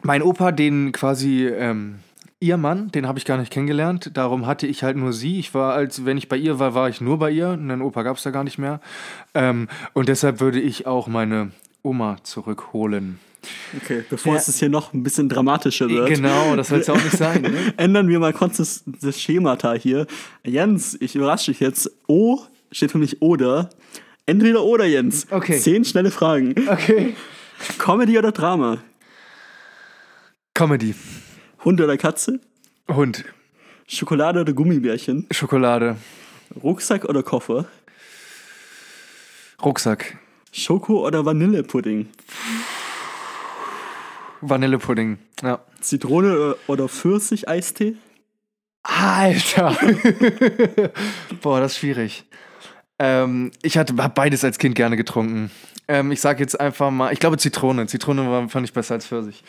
mein Opa, den quasi ähm, ihr Mann, den habe ich gar nicht kennengelernt. Darum hatte ich halt nur sie. Ich war, als wenn ich bei ihr war, war ich nur bei ihr. Einen Opa gab es da gar nicht mehr. Ähm, und deshalb würde ich auch meine Oma zurückholen.
Okay, bevor ja. es hier noch ein bisschen dramatischer wird.
Genau, das soll es ja auch nicht sein. Ne?
Ändern wir mal kurz das, das Schemata hier. Jens, ich überrasche dich jetzt. O steht für mich oder. Entweder oder, Jens.
Okay.
Zehn schnelle Fragen.
Okay.
Comedy oder Drama?
Comedy.
Hund oder Katze?
Hund.
Schokolade oder Gummibärchen?
Schokolade.
Rucksack oder Koffer?
Rucksack.
Schoko oder Vanillepudding?
Vanillepudding, ja.
Zitrone oder Pfirsich-Eistee?
Alter! Boah, das ist schwierig. Ähm, ich habe beides als Kind gerne getrunken. Ähm, ich sage jetzt einfach mal, ich glaube Zitrone. Zitrone war, fand ich besser als Pfirsich.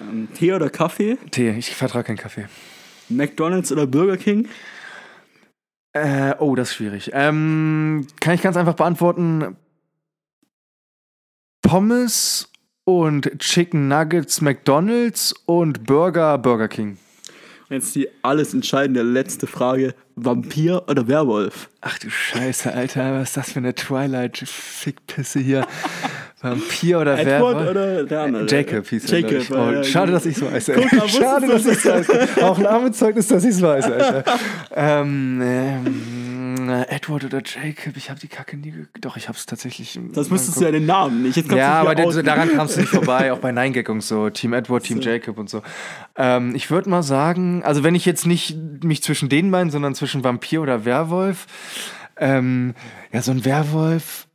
Ähm, Tee oder Kaffee?
Tee, ich vertrage keinen Kaffee.
McDonalds oder Burger King?
Äh, oh, das ist schwierig. Ähm, kann ich ganz einfach beantworten. Pommes und Chicken Nuggets McDonalds und Burger Burger King.
Jetzt die alles entscheidende letzte Frage. Vampir oder Werwolf?
Ach du Scheiße, Alter, was ist das für eine Twilight-Fickpisse hier? Vampir oder
Edward Werwolf? oder der andere?
Jacob hieß
Jacob,
er. Oh,
ja,
schade, dass ich es weiß.
Guck mal,
schade, dass ich es weiß. Auch ein Armezeugnis, dass ich es weiß, Alter. ähm, ähm, Edward oder Jacob, ich habe die Kacke nie. Doch, ich habe es tatsächlich.
Das müsstest du ja den Namen nicht. Jetzt
Ja, aber
outen.
daran kamst du nicht vorbei, auch bei Nine Gag und so. Team Edward, Team
So.
Jacob und so. Ähm, ich würde mal sagen, also wenn ich jetzt nicht mich zwischen den beiden, sondern zwischen Vampir oder Werwolf, ähm, ja, so ein Werwolf.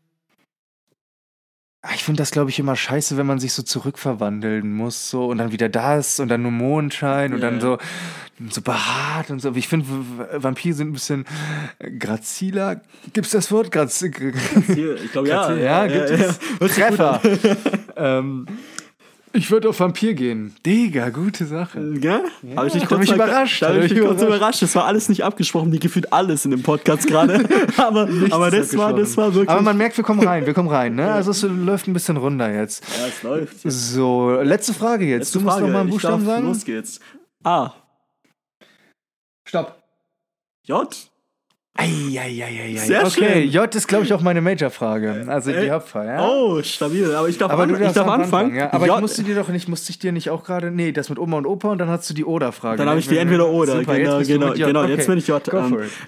Ah, Ich finde das, glaube ich, immer scheiße, wenn man sich so zurückverwandeln muss, so und dann wieder das und dann nur Mondschein und
Ja,
dann
ja.
so, so behaart und so. Ich finde, Vampire sind ein bisschen graziler. Gibt's das Wort? Graz
Hier, Ich glaube, ja.
Grazil- ja, gibt es.
Sich gut an.
Treffer. ähm, ich würde auf Vampir gehen. Digga, gute Sache.
Ja? Habe ich dich kurz
überrascht,
Da habe ich
mich
dich kurz
überrascht.
Das war alles nicht abgesprochen, wie gefühlt alles in dem Podcast gerade. aber aber das, war, das war wirklich.
Aber man merkt, wir kommen rein, wir kommen rein. Ne? Also es läuft ein bisschen runter jetzt.
ja, es läuft.
So, letzte Frage jetzt.
Letzte
du musst
Frage.
noch mal einen
Ich
Buchstaben
darf-
sagen.
Los geht's. A.
Stopp.
J.
Eieieiei.
Sehr
okay,
schön.
J ist, glaube ich, auch meine Major-Frage. Also
Äh,
die Hauptfrage. Ja?
Oh, stabil. Aber ich darf,
Aber
an,
du
ich
darfst
darf
am
anfangen.
ja. Aber
J.
ich musste dir doch nicht, musste ich dir nicht auch gerade. Nee, das mit Oma und Opa und dann hast du die Oder-Frage.
Dann habe ich die entweder oder.
Super,
genau,
jetzt
genau, genau.
Okay.
Jetzt bin ich J.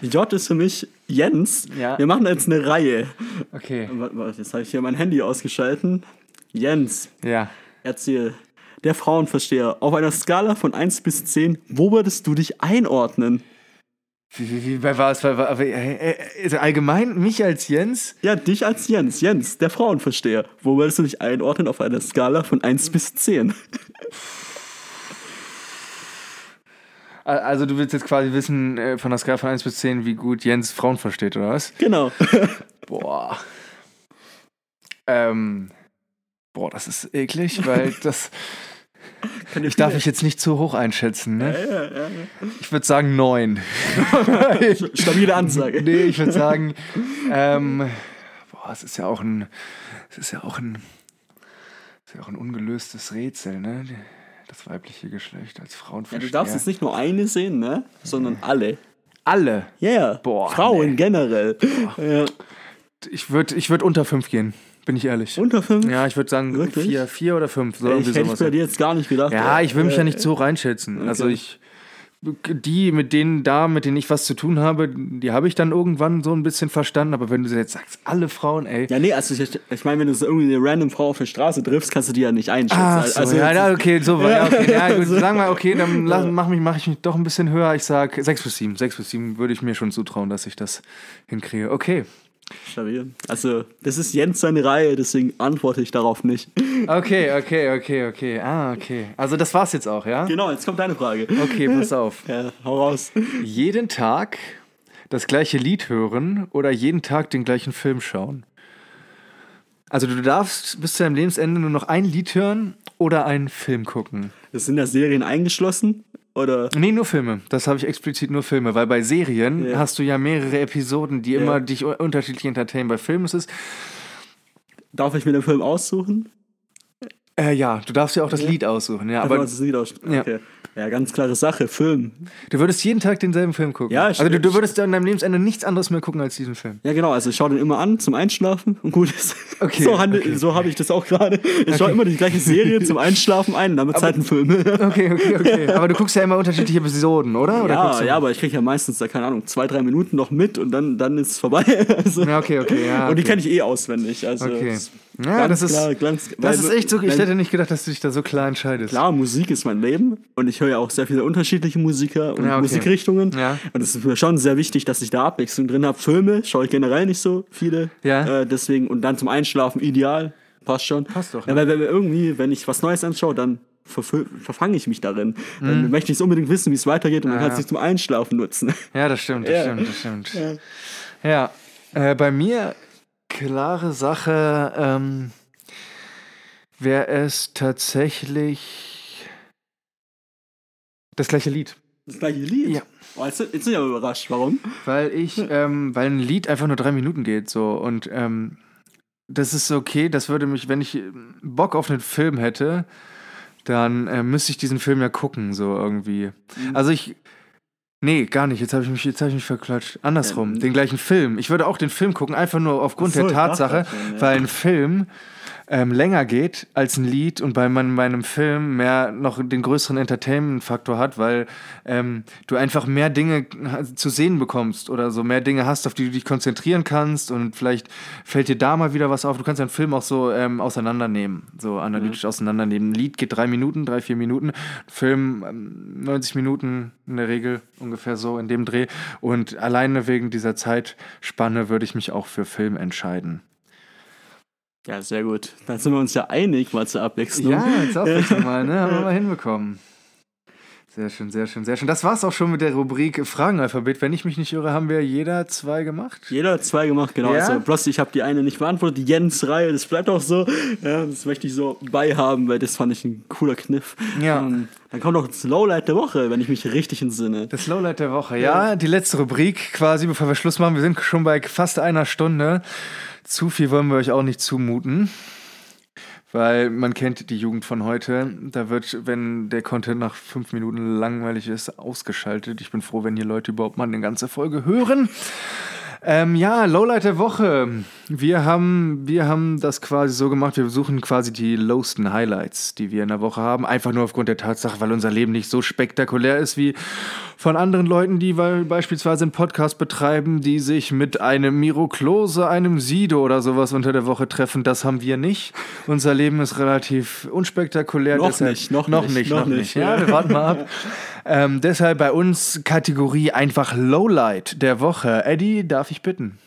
It.
J ist für mich Jens.
Ja.
Wir machen jetzt eine Reihe.
Okay.
Warte, warte, Jetzt habe ich hier mein Handy ausgeschalten. Jens,
Ja.
erzähl. Der Frauenversteher. Auf einer Skala von 1 bis 10, wo würdest du dich einordnen?
Wie, wie, wie bei was? Bei, bei, äh, äh, also allgemein mich als Jens?
Ja, dich als Jens. Jens, der Frauenversteher. Wo würdest du dich einordnen auf einer Skala von 1 bis 10?
Al- Also du willst jetzt quasi wissen äh, von der Skala von 1 bis 10, wie gut Jens Frauen versteht, oder was?
Genau.
Boah. Ähm. Boah, das ist eklig, weil das. Ich darf mich jetzt nicht zu hoch einschätzen, ne?
Ja, ja, ja.
Ich würde sagen 9.
Stabile Ansage.
nee, ich würde sagen, ähm, boah, es ist ja auch ein, es ist ja auch ein, es ist ja auch ein ungelöstes Rätsel, ne? Das weibliche Geschlecht als
Ja,
Frauenversteher.
du darfst jetzt nicht nur eine sehen, ne? Sondern alle.
alle.
Ja, yeah.
Boah,
Frauen
nee.
generell. Ja.
Ich würde, ich würde unter 5 gehen, bin ich ehrlich.
Unter 5?
Ja, ich würde sagen
Wirklich?
4, vier oder 5. So
ich hätte bei dir jetzt gar nicht gedacht.
Ja, ich will mich
Äh,
ja nicht so reinschätzen. Also ich, die, mit denen da, mit denen ich was zu tun habe, die habe ich dann irgendwann so ein bisschen verstanden. Aber wenn du jetzt sagst, alle Frauen, ey.
Ja, nee, also ich, ich meine, wenn du so irgendwie eine random Frau auf der Straße triffst, kannst du die ja nicht einschätzen.
Ach so,
also,
ja, ja, okay, so, ja, okay, ja, gut,
so.
sagen wir, okay, dann lass, mach, mich, mach ich mich doch ein bisschen höher. Ich sag 6 bis 7. 6 bis 7 würde ich mir schon zutrauen, dass ich das hinkriege. Okay,
Stabil. Also, das ist Jens seine Reihe, deswegen antworte ich darauf nicht.
okay, okay, okay, okay. Ah, okay. Also das war's jetzt auch, ja?
Genau, jetzt kommt deine Frage.
Okay, pass auf.
Ja, hau raus.
Jeden Tag das gleiche Lied hören oder jeden Tag den gleichen Film schauen? Also du darfst bis zu deinem Lebensende nur noch ein Lied hören oder einen Film gucken.
Das sind ja Serien eingeschlossen? Oder?
Nee, nur Filme. Das habe ich explizit nur Filme, weil bei Serien
Ja.
hast du ja mehrere Episoden, die
Ja.
immer dich unterschiedlich entertainen. Bei Filmen ist es,
Darf ich mir den Film aussuchen?
äh, ja, du darfst ja auch das Lied aussuchen, ja.
Aber
Aber
das Lied aus.
Ja.
Okay. Ja, ganz klare Sache. Film.
du würdest jeden Tag denselben Film gucken.
Ja,
also du, du würdest an deinem Lebensende nichts anderes mehr gucken als diesen Film.
Ja, genau. Also ich schaue den immer an zum Einschlafen und gut ist.
Okay,
so handel-
okay.
so habe ich das auch gerade. Ich schaue immer die gleiche Serie zum Einschlafen ein, damit Zeit ein Film.
Okay, okay, okay. Aber du guckst ja immer unterschiedliche Episoden, oder? oder
ja, ja, aber ich kriege ja meistens da, keine Ahnung, zwei, drei Minuten noch mit und dann, dann ist es vorbei. Also,
Ja, okay, okay, ja,
Und die
okay.
kenne ich eh auswendig. Also
Okay.
das-
Ja,
ganz
das ist,
klar, ganz,
das
weil-
ist echt so. Ich
weil-
hätte nicht gedacht, dass du dich da so klar entscheidest.
Klar, Musik ist mein Leben und ich höre ja auch sehr viele unterschiedliche Musiker und
Ja, okay.
Musikrichtungen.
Ja.
Und es ist mir schon sehr wichtig, dass ich da Abwechslung drin habe. Filme schaue ich generell nicht so viele.
Ja.
Äh, deswegen, und dann zum Einschlafen ideal. Passt schon.
Passt doch,
Ja,
ne?
weil wenn wir irgendwie, wenn ich was Neues anschaue, dann verfange ich mich darin.
Mhm.
Dann möchte ich unbedingt wissen, wie es weitergeht und dann
Ja,
kann
ja.
es zum Einschlafen nutzen.
Ja, das stimmt, das
Ja.
stimmt, das stimmt. Ja, äh, bei mir klare Sache ähm, wäre es tatsächlich das gleiche Lied.
Das gleiche Lied?
Ja.
Oh, jetzt, jetzt sind wir überrascht. Warum?
Weil ich, ähm, weil ein Lied einfach nur drei Minuten geht so und ähm, das ist okay, das würde mich, wenn ich Bock auf einen Film hätte, dann äh, müsste ich diesen Film ja gucken, so irgendwie.
Mhm.
Also ich. Nee, gar nicht. Jetzt habe ich mich, jetzt habe ich mich verklatscht. Andersrum,
Ähm.
den gleichen Film. Ich würde auch den Film gucken, einfach nur aufgrund
so,
der Tatsache,
schon, ja.
weil ein Film ähm, länger geht als ein Lied und bei man, meinem Film mehr noch den größeren Entertainment-Faktor hat, weil ähm, du einfach mehr Dinge zu sehen bekommst oder so mehr Dinge hast, auf die du dich konzentrieren kannst und vielleicht fällt dir da mal wieder was auf. Du kannst einen Film auch so ähm, auseinandernehmen, so analytisch auseinandernehmen. Ein Lied geht drei Minuten, drei, vier Minuten, Film ähm, 90 Minuten in der Regel ungefähr so in dem Dreh und alleine wegen dieser Zeitspanne würde ich mich auch für Film entscheiden.
Ja, sehr gut. Dann sind wir uns ja einig, mal zur Abwechslung.
Ja, jetzt auch mal, ne? Haben wir mal hinbekommen. Sehr schön, sehr schön, sehr schön. Das war's auch schon mit der Rubrik Fragenalphabet. Wenn ich mich nicht irre, haben wir jeder zwei gemacht.
Jeder zwei gemacht, genau.
Ja?
Also bloß ich habe die eine nicht beantwortet, die Jens-Reihe, das bleibt auch so. Ja, das möchte ich so beihaben, weil das fand ich ein cooler Kniff.
Ja.
Ähm, dann kommt noch das Lowlight der Woche, wenn ich mich richtig entsinne.
Das Lowlight der Woche, ja. Die letzte Rubrik quasi, bevor wir Schluss machen. Wir sind schon bei fast einer Stunde. Zu viel wollen wir euch auch nicht zumuten. Weil man kennt die Jugend von heute. Da wird, wenn der Content nach fünf Minuten langweilig ist, ausgeschaltet. Ich bin froh, wenn hier Leute überhaupt mal eine ganze Folge hören. Ähm, ja, Lowlight der Woche. Wir haben, wir haben das quasi so gemacht, wir suchen quasi die lowsten Highlights, die wir in der Woche haben. Einfach nur aufgrund der Tatsache, weil unser Leben nicht so spektakulär ist wie von anderen Leuten, die beispielsweise einen Podcast betreiben, die sich mit einem Miro Klose, einem Sido oder sowas unter der Woche treffen. Das haben wir nicht. Unser Leben ist relativ unspektakulär.
Noch
deshalb,
nicht, noch
noch
nicht,
nicht,
noch
nicht.
nicht,
ja. wir warten mal ab. Ähm, deshalb bei uns Kategorie einfach Lowlight der Woche. Eddie, darf ich bitten?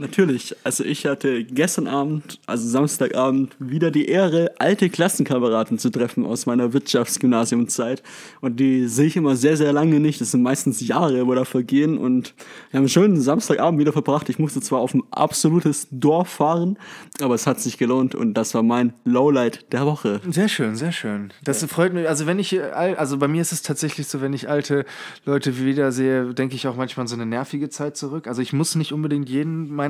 Natürlich, also ich hatte gestern Abend, also Samstagabend, wieder die Ehre, alte Klassenkameraden zu treffen aus meiner Wirtschaftsgymnasiumzeit. Und die sehe ich immer sehr, sehr lange nicht. Das sind meistens Jahre, wo da vergehen. Und wir haben einen schönen Samstagabend wieder verbracht. Ich musste zwar auf ein absolutes Dorf fahren, aber es hat sich gelohnt. Und das war mein Lowlight der Woche.
Sehr schön, sehr schön. Das freut mich. Also wenn ich, al- also bei mir ist es tatsächlich so, wenn ich alte Leute wiedersehe, denke ich auch manchmal an so eine nervige Zeit zurück. Also ich muss nicht unbedingt jeden meiner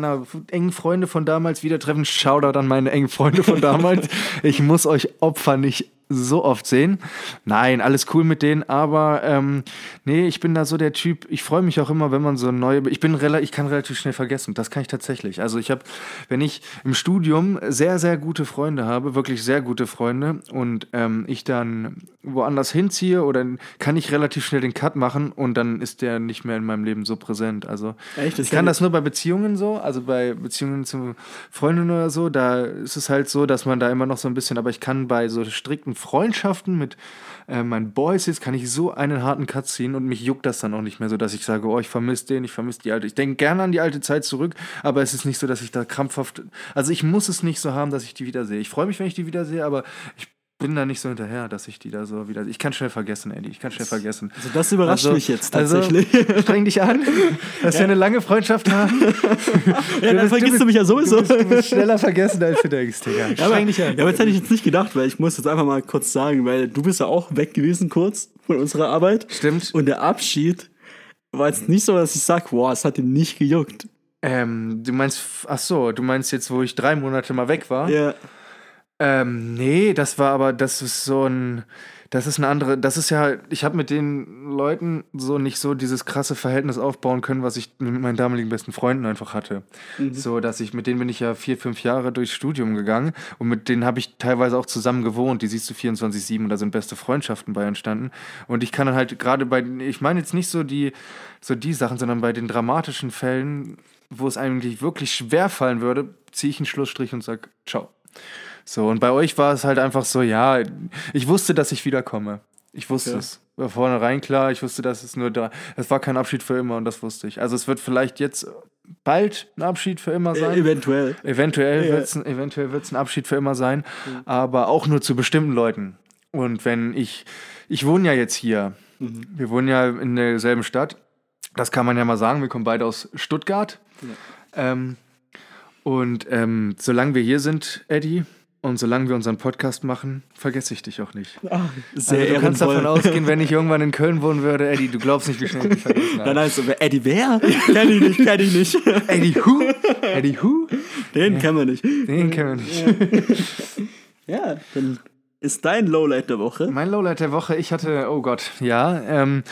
engen Freunde von damals wieder treffen. Shoutout an meine engen Freunde von damals. ich muss euch Opfer nicht so oft sehen. Nein, alles cool mit denen, aber ähm, nee, ich bin da so der Typ, ich freue mich auch immer, wenn man so neue, ich bin relativ, ich kann relativ schnell vergessen, das kann ich tatsächlich. Also ich habe, wenn ich im Studium sehr, sehr gute Freunde habe, wirklich sehr gute Freunde und ähm, ich dann woanders hinziehe oder kann ich relativ schnell den Cut machen und dann ist der nicht mehr in meinem Leben so präsent. Also
Echt?
Ich kann das nur bei Beziehungen so, also bei Beziehungen zu Freundinnen oder so, da ist es halt so, dass man da immer noch so ein bisschen, aber ich kann bei so strikten Freundschaften mit äh, meinen Boys jetzt, kann ich so einen harten Cut ziehen und mich juckt das dann auch nicht mehr so, dass ich sage, oh, ich vermisse den, ich vermisse die alte. Ich denke gerne an die alte Zeit zurück, aber es ist nicht so, dass ich da krampfhaft, also ich muss es nicht so haben, dass ich die wiedersehe. Ich freue mich, wenn ich die wiedersehe, aber ich bin da nicht so hinterher, dass ich die da so wieder. Ich kann schnell vergessen, Eddie. Ich kann schnell vergessen.
Also das überrascht also, mich jetzt tatsächlich.
Also, streng dich an, dass ja. wir eine lange Freundschaft haben.
ja, dann vergisst du, du, mich ja sowieso.
Du bist, du bist schneller vergessen, als du denkst, Digga.
Ja, aber, dich an. Ja, aber das hätte ich jetzt nicht gedacht, weil ich muss jetzt einfach mal kurz sagen, weil du bist ja auch weg gewesen kurz von unserer Arbeit.
Stimmt.
Und der Abschied war jetzt nicht so, dass ich sage, boah, es hat ihn nicht gejuckt.
Ähm, du meinst, ach so, du meinst jetzt, wo ich drei Monate mal weg war?
Ja.
Ähm, nee, das war aber, das ist so ein, das ist eine andere, das ist ja, ich habe mit den Leuten so nicht so dieses krasse Verhältnis aufbauen können, was ich mit meinen damaligen besten Freunden einfach hatte. Mhm. So, dass ich, mit denen bin ich ja vier, fünf Jahre durchs Studium gegangen und mit denen habe ich teilweise auch zusammen gewohnt. Die siehst du 24-7 und da sind beste Freundschaften bei entstanden. Und ich kann dann halt gerade bei, ich meine jetzt nicht so die, so die Sachen, sondern bei den dramatischen Fällen, wo es eigentlich wirklich schwer fallen würde, ziehe ich einen Schlussstrich und sage, ciao. So, und bei euch war es halt einfach so, ja, ich wusste, dass ich wiederkomme. Ich wusste okay. es. War vornherein klar, ich wusste, dass es nur da. Es war kein Abschied für immer und das wusste ich. Also es wird vielleicht jetzt bald ein Abschied für immer sein.
Äh, eventuell.
Eventuell ja. wird es eventuell wird's ein Abschied für immer sein, mhm. aber auch nur zu bestimmten Leuten. Und wenn ich, ich wohne ja jetzt hier. Mhm. Wir wohnen ja in derselben Stadt. Das kann man ja mal sagen. Wir kommen beide aus Stuttgart. Ja. Ähm, und ähm, solange wir hier sind, Eddie, und solange wir unseren Podcast machen, vergesse ich dich auch nicht.
Ach, sehr
also, du kannst davon ausgehen, wenn ich irgendwann in Köln wohnen würde, Eddie, du glaubst nicht, wie schnell ich dich vergessen habe.
Dann heißt es, Eddie wer? kenn ich nicht, kenn ich nicht.
Eddie who? Eddie who?
Den ja. kennen wir nicht.
Den kennen wir nicht.
Ja. ja, dann ist dein Lowlight der Woche.
Mein Lowlight der Woche, ich hatte, oh Gott, ja, ähm,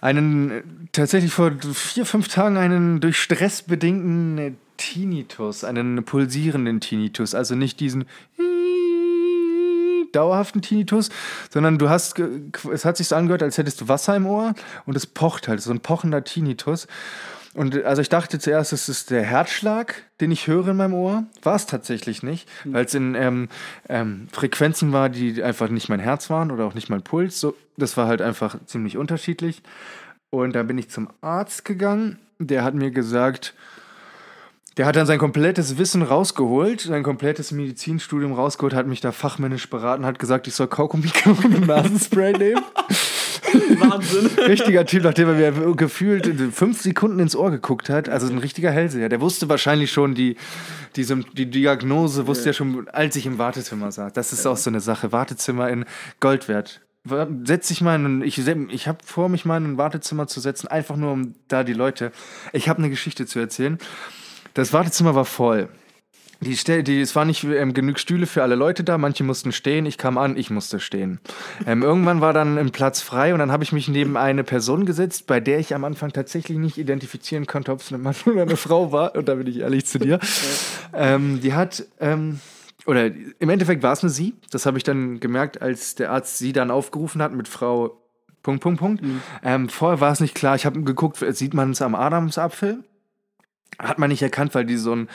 einen, tatsächlich vor vier, fünf Tagen einen durch Stress bedingten Tinnitus, einen pulsierenden Tinnitus, also nicht diesen dauerhaften Tinnitus, sondern du hast, es hat sich so angehört, als hättest du Wasser im Ohr und es pocht halt, so ein pochender Tinnitus. Und also ich dachte zuerst, es ist der Herzschlag, den ich höre in meinem Ohr. War es tatsächlich nicht, mhm. weil es in ähm, ähm, Frequenzen war, die einfach nicht mein Herz waren oder auch nicht mein Puls. So, das war halt einfach ziemlich unterschiedlich. Und da bin ich zum Arzt gegangen. Der hat mir gesagt, der hat dann sein komplettes Wissen rausgeholt, sein komplettes Medizinstudium rausgeholt, hat mich da fachmännisch beraten, hat gesagt, ich soll Kaugummi und Nasenspray nehmen.
Wahnsinn.
Richtiger Typ, nachdem er mir gefühlt fünf Sekunden ins Ohr geguckt hat. Also ein richtiger Hellseher. Der wusste wahrscheinlich schon die, die, die Diagnose, wusste ja. ja schon, als ich im Wartezimmer saß. Das ist ja. auch so eine Sache. Wartezimmer in Gold wert. Setz dich mal in, ich, ich habe vor, mich mal in ein Wartezimmer zu setzen, einfach nur um da die Leute. Ich habe eine Geschichte zu erzählen. Das Wartezimmer war voll. Die, die, es waren nicht ähm, genug Stühle für alle Leute da, manche mussten stehen, ich kam an, ich musste stehen. Ähm, irgendwann war dann ein Platz frei und dann habe ich mich neben eine Person gesetzt, bei der ich am Anfang tatsächlich nicht identifizieren konnte, ob es ein Mann oder eine Frau war, und da bin ich ehrlich zu dir. ähm, die hat, ähm, oder im Endeffekt war es eine sie, das habe ich dann gemerkt, als der Arzt sie dann aufgerufen hat mit Frau Punkt, Punkt, Punkt. Mhm. Ähm, vorher war es nicht klar, ich habe geguckt, sieht man es am Adamsapfel? Hat man nicht erkannt, weil die so einen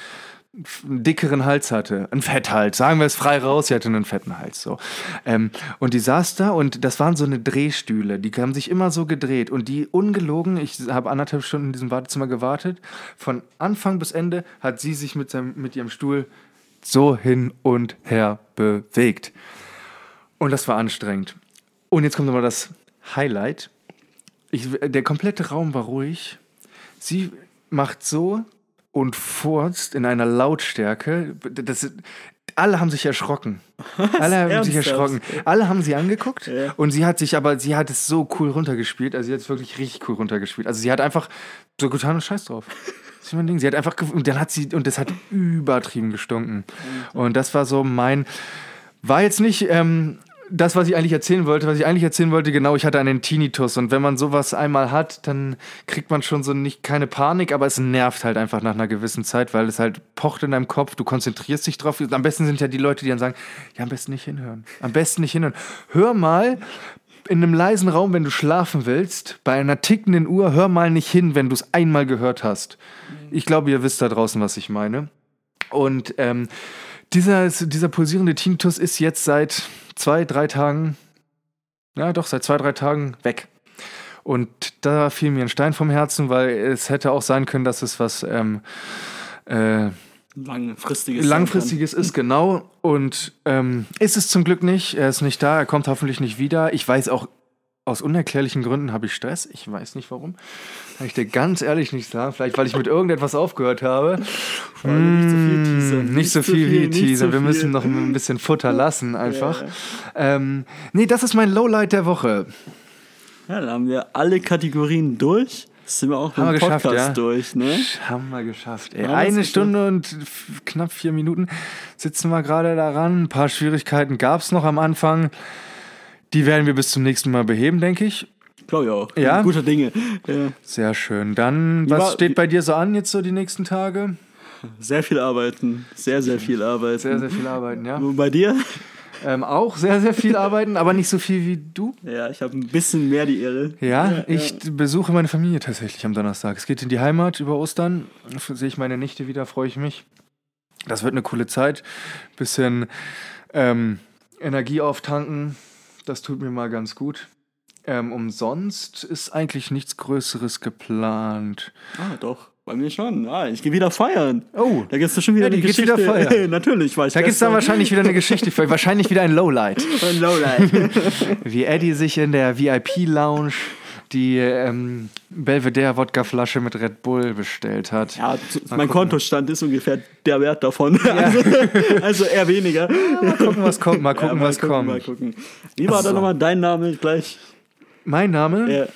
dickeren Hals hatte. Ein Fetthals. Sagen wir es frei raus, sie hatte einen fetten Hals. So. Ähm, und die saß da und das waren so eine Drehstühle. Die haben sich immer so gedreht. Und die ungelogen, ich habe anderthalb Stunden in diesem Wartezimmer gewartet. Von Anfang bis Ende hat sie sich mit, seinem, mit ihrem Stuhl so hin und her bewegt. Und das war anstrengend. Und jetzt kommt nochmal das Highlight. Ich, der komplette Raum war ruhig. Sie macht so und furzt in einer Lautstärke. Das, alle haben sich erschrocken. Alle haben sich erschrocken. Alle haben sie angeguckt ja. und sie hat sich aber, sie hat es so cool runtergespielt. Also sie hat es wirklich richtig cool runtergespielt. Also sie hat einfach so getan und Scheiß drauf. Das ist mein Ding. Sie hat einfach und dann hat sie und das hat übertrieben gestunken. Und das war so mein war jetzt nicht ähm, das, was ich eigentlich erzählen wollte, was ich eigentlich erzählen wollte, genau, ich hatte einen Tinnitus und wenn man sowas einmal hat, dann kriegt man schon so nicht keine Panik, aber es nervt halt einfach nach einer gewissen Zeit, weil es halt pocht in deinem Kopf, du konzentrierst dich drauf. Am besten sind ja die Leute, die dann sagen, ja, am besten nicht hinhören. Am besten nicht hinhören. Hör mal in einem leisen Raum, wenn du schlafen willst, bei einer tickenden Uhr, hör mal nicht hin, wenn du es einmal gehört hast. Ich glaube, ihr wisst da draußen, was ich meine. Und ähm, dieser, dieser pulsierende Tinnitus ist jetzt seit zwei, drei Tagen, ja doch, seit zwei, drei Tagen weg. Und da fiel mir ein Stein vom Herzen, weil es hätte auch sein können, dass es was, ähm, äh,
langfristiges
langfristiges ist, genau. Und ähm, ist es zum Glück nicht. Er ist nicht da, er kommt hoffentlich nicht wieder. Ich weiß auch, aus unerklärlichen Gründen habe ich Stress. Ich weiß nicht warum. Kann ich dir ganz ehrlich nicht sagen. Vielleicht, weil ich mit irgendetwas aufgehört habe.
kann. Nicht so viel.
Hm, Nicht so viel wie Teaser.
so
Wir müssen noch ein bisschen Futter lassen, einfach. Ähm, nee, das ist mein Lowlight der Woche.
Ja, dann haben wir alle Kategorien durch. Jetzt sind wir auch
Haben
mit dem
geschafft,
Podcast
ja.
durch, ne?
Haben wir geschafft. Ey.
Ja, das
Eine Stunde und knapp vier Minuten sitzen wir gerade daran. Ein paar Schwierigkeiten gab es noch am Anfang. Die werden wir bis zum nächsten Mal beheben, denke ich.
Glaube ich auch.
Ja?
Guter Dinge. Ja.
Sehr schön. Dann,
war-
was steht
wie-
bei dir so an jetzt so die nächsten Tage?
Sehr viel arbeiten. Sehr, sehr viel arbeiten.
Sehr, sehr viel arbeiten, ja.
Und bei dir?
Ähm, auch sehr, sehr viel arbeiten, aber nicht so viel wie du.
Ja, ich habe ein bisschen mehr die Ehre.
Ja, ich besuche meine Familie tatsächlich am Donnerstag. Es geht in die Heimat über Ostern. Sehe ich meine Nichte wieder, freue ich mich. Das wird eine coole Zeit. Bisschen ähm, Energie auftanken. Das tut mir mal ganz gut. Ähm, umsonst ist eigentlich nichts Größeres geplant.
Ah, doch. Bei mir schon. Ah, ich gehe wieder feiern.
Oh,
Da gibt's doch schon wieder
Ja, die
eine
geht
Geschichte.
wieder feiern.
Natürlich, war ich
da gibt es dann wahrscheinlich wieder eine Geschichte wahrscheinlich wieder ein Lowlight.
ein Lowlight.
Wie Eddie sich in der VIP-Lounge die ähm, Belvedere-Wodkaflasche mit Red Bull bestellt hat.
ja, zu- mein
gucken.
Kontostand ist ungefähr der Wert davon. Also, also eher weniger.
Mal gucken, was kommt. Mal gucken,
Ja, mal
was
gucken,
kommt.
Mal gucken. Wie war da
So.
nochmal dein Name gleich?
Mein Name?
Ja,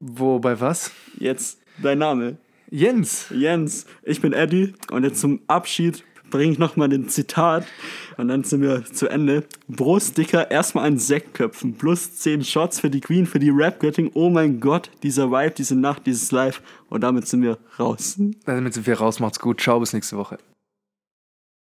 Wo, bei was?
jetzt dein Name.
Jens.
Jens, ich bin Eddie und jetzt zum Abschied bringe ich nochmal den Zitat und dann sind wir zu Ende. Brustdicker, erstmal einen Sekt köpfen, plus 10 Shots für die Queen, für die Rap-Götting. Oh mein Gott, dieser Vibe, diese Nacht, dieses Live und damit sind wir raus.
Damit sind wir raus. Macht's gut. Ciao, bis nächste Woche.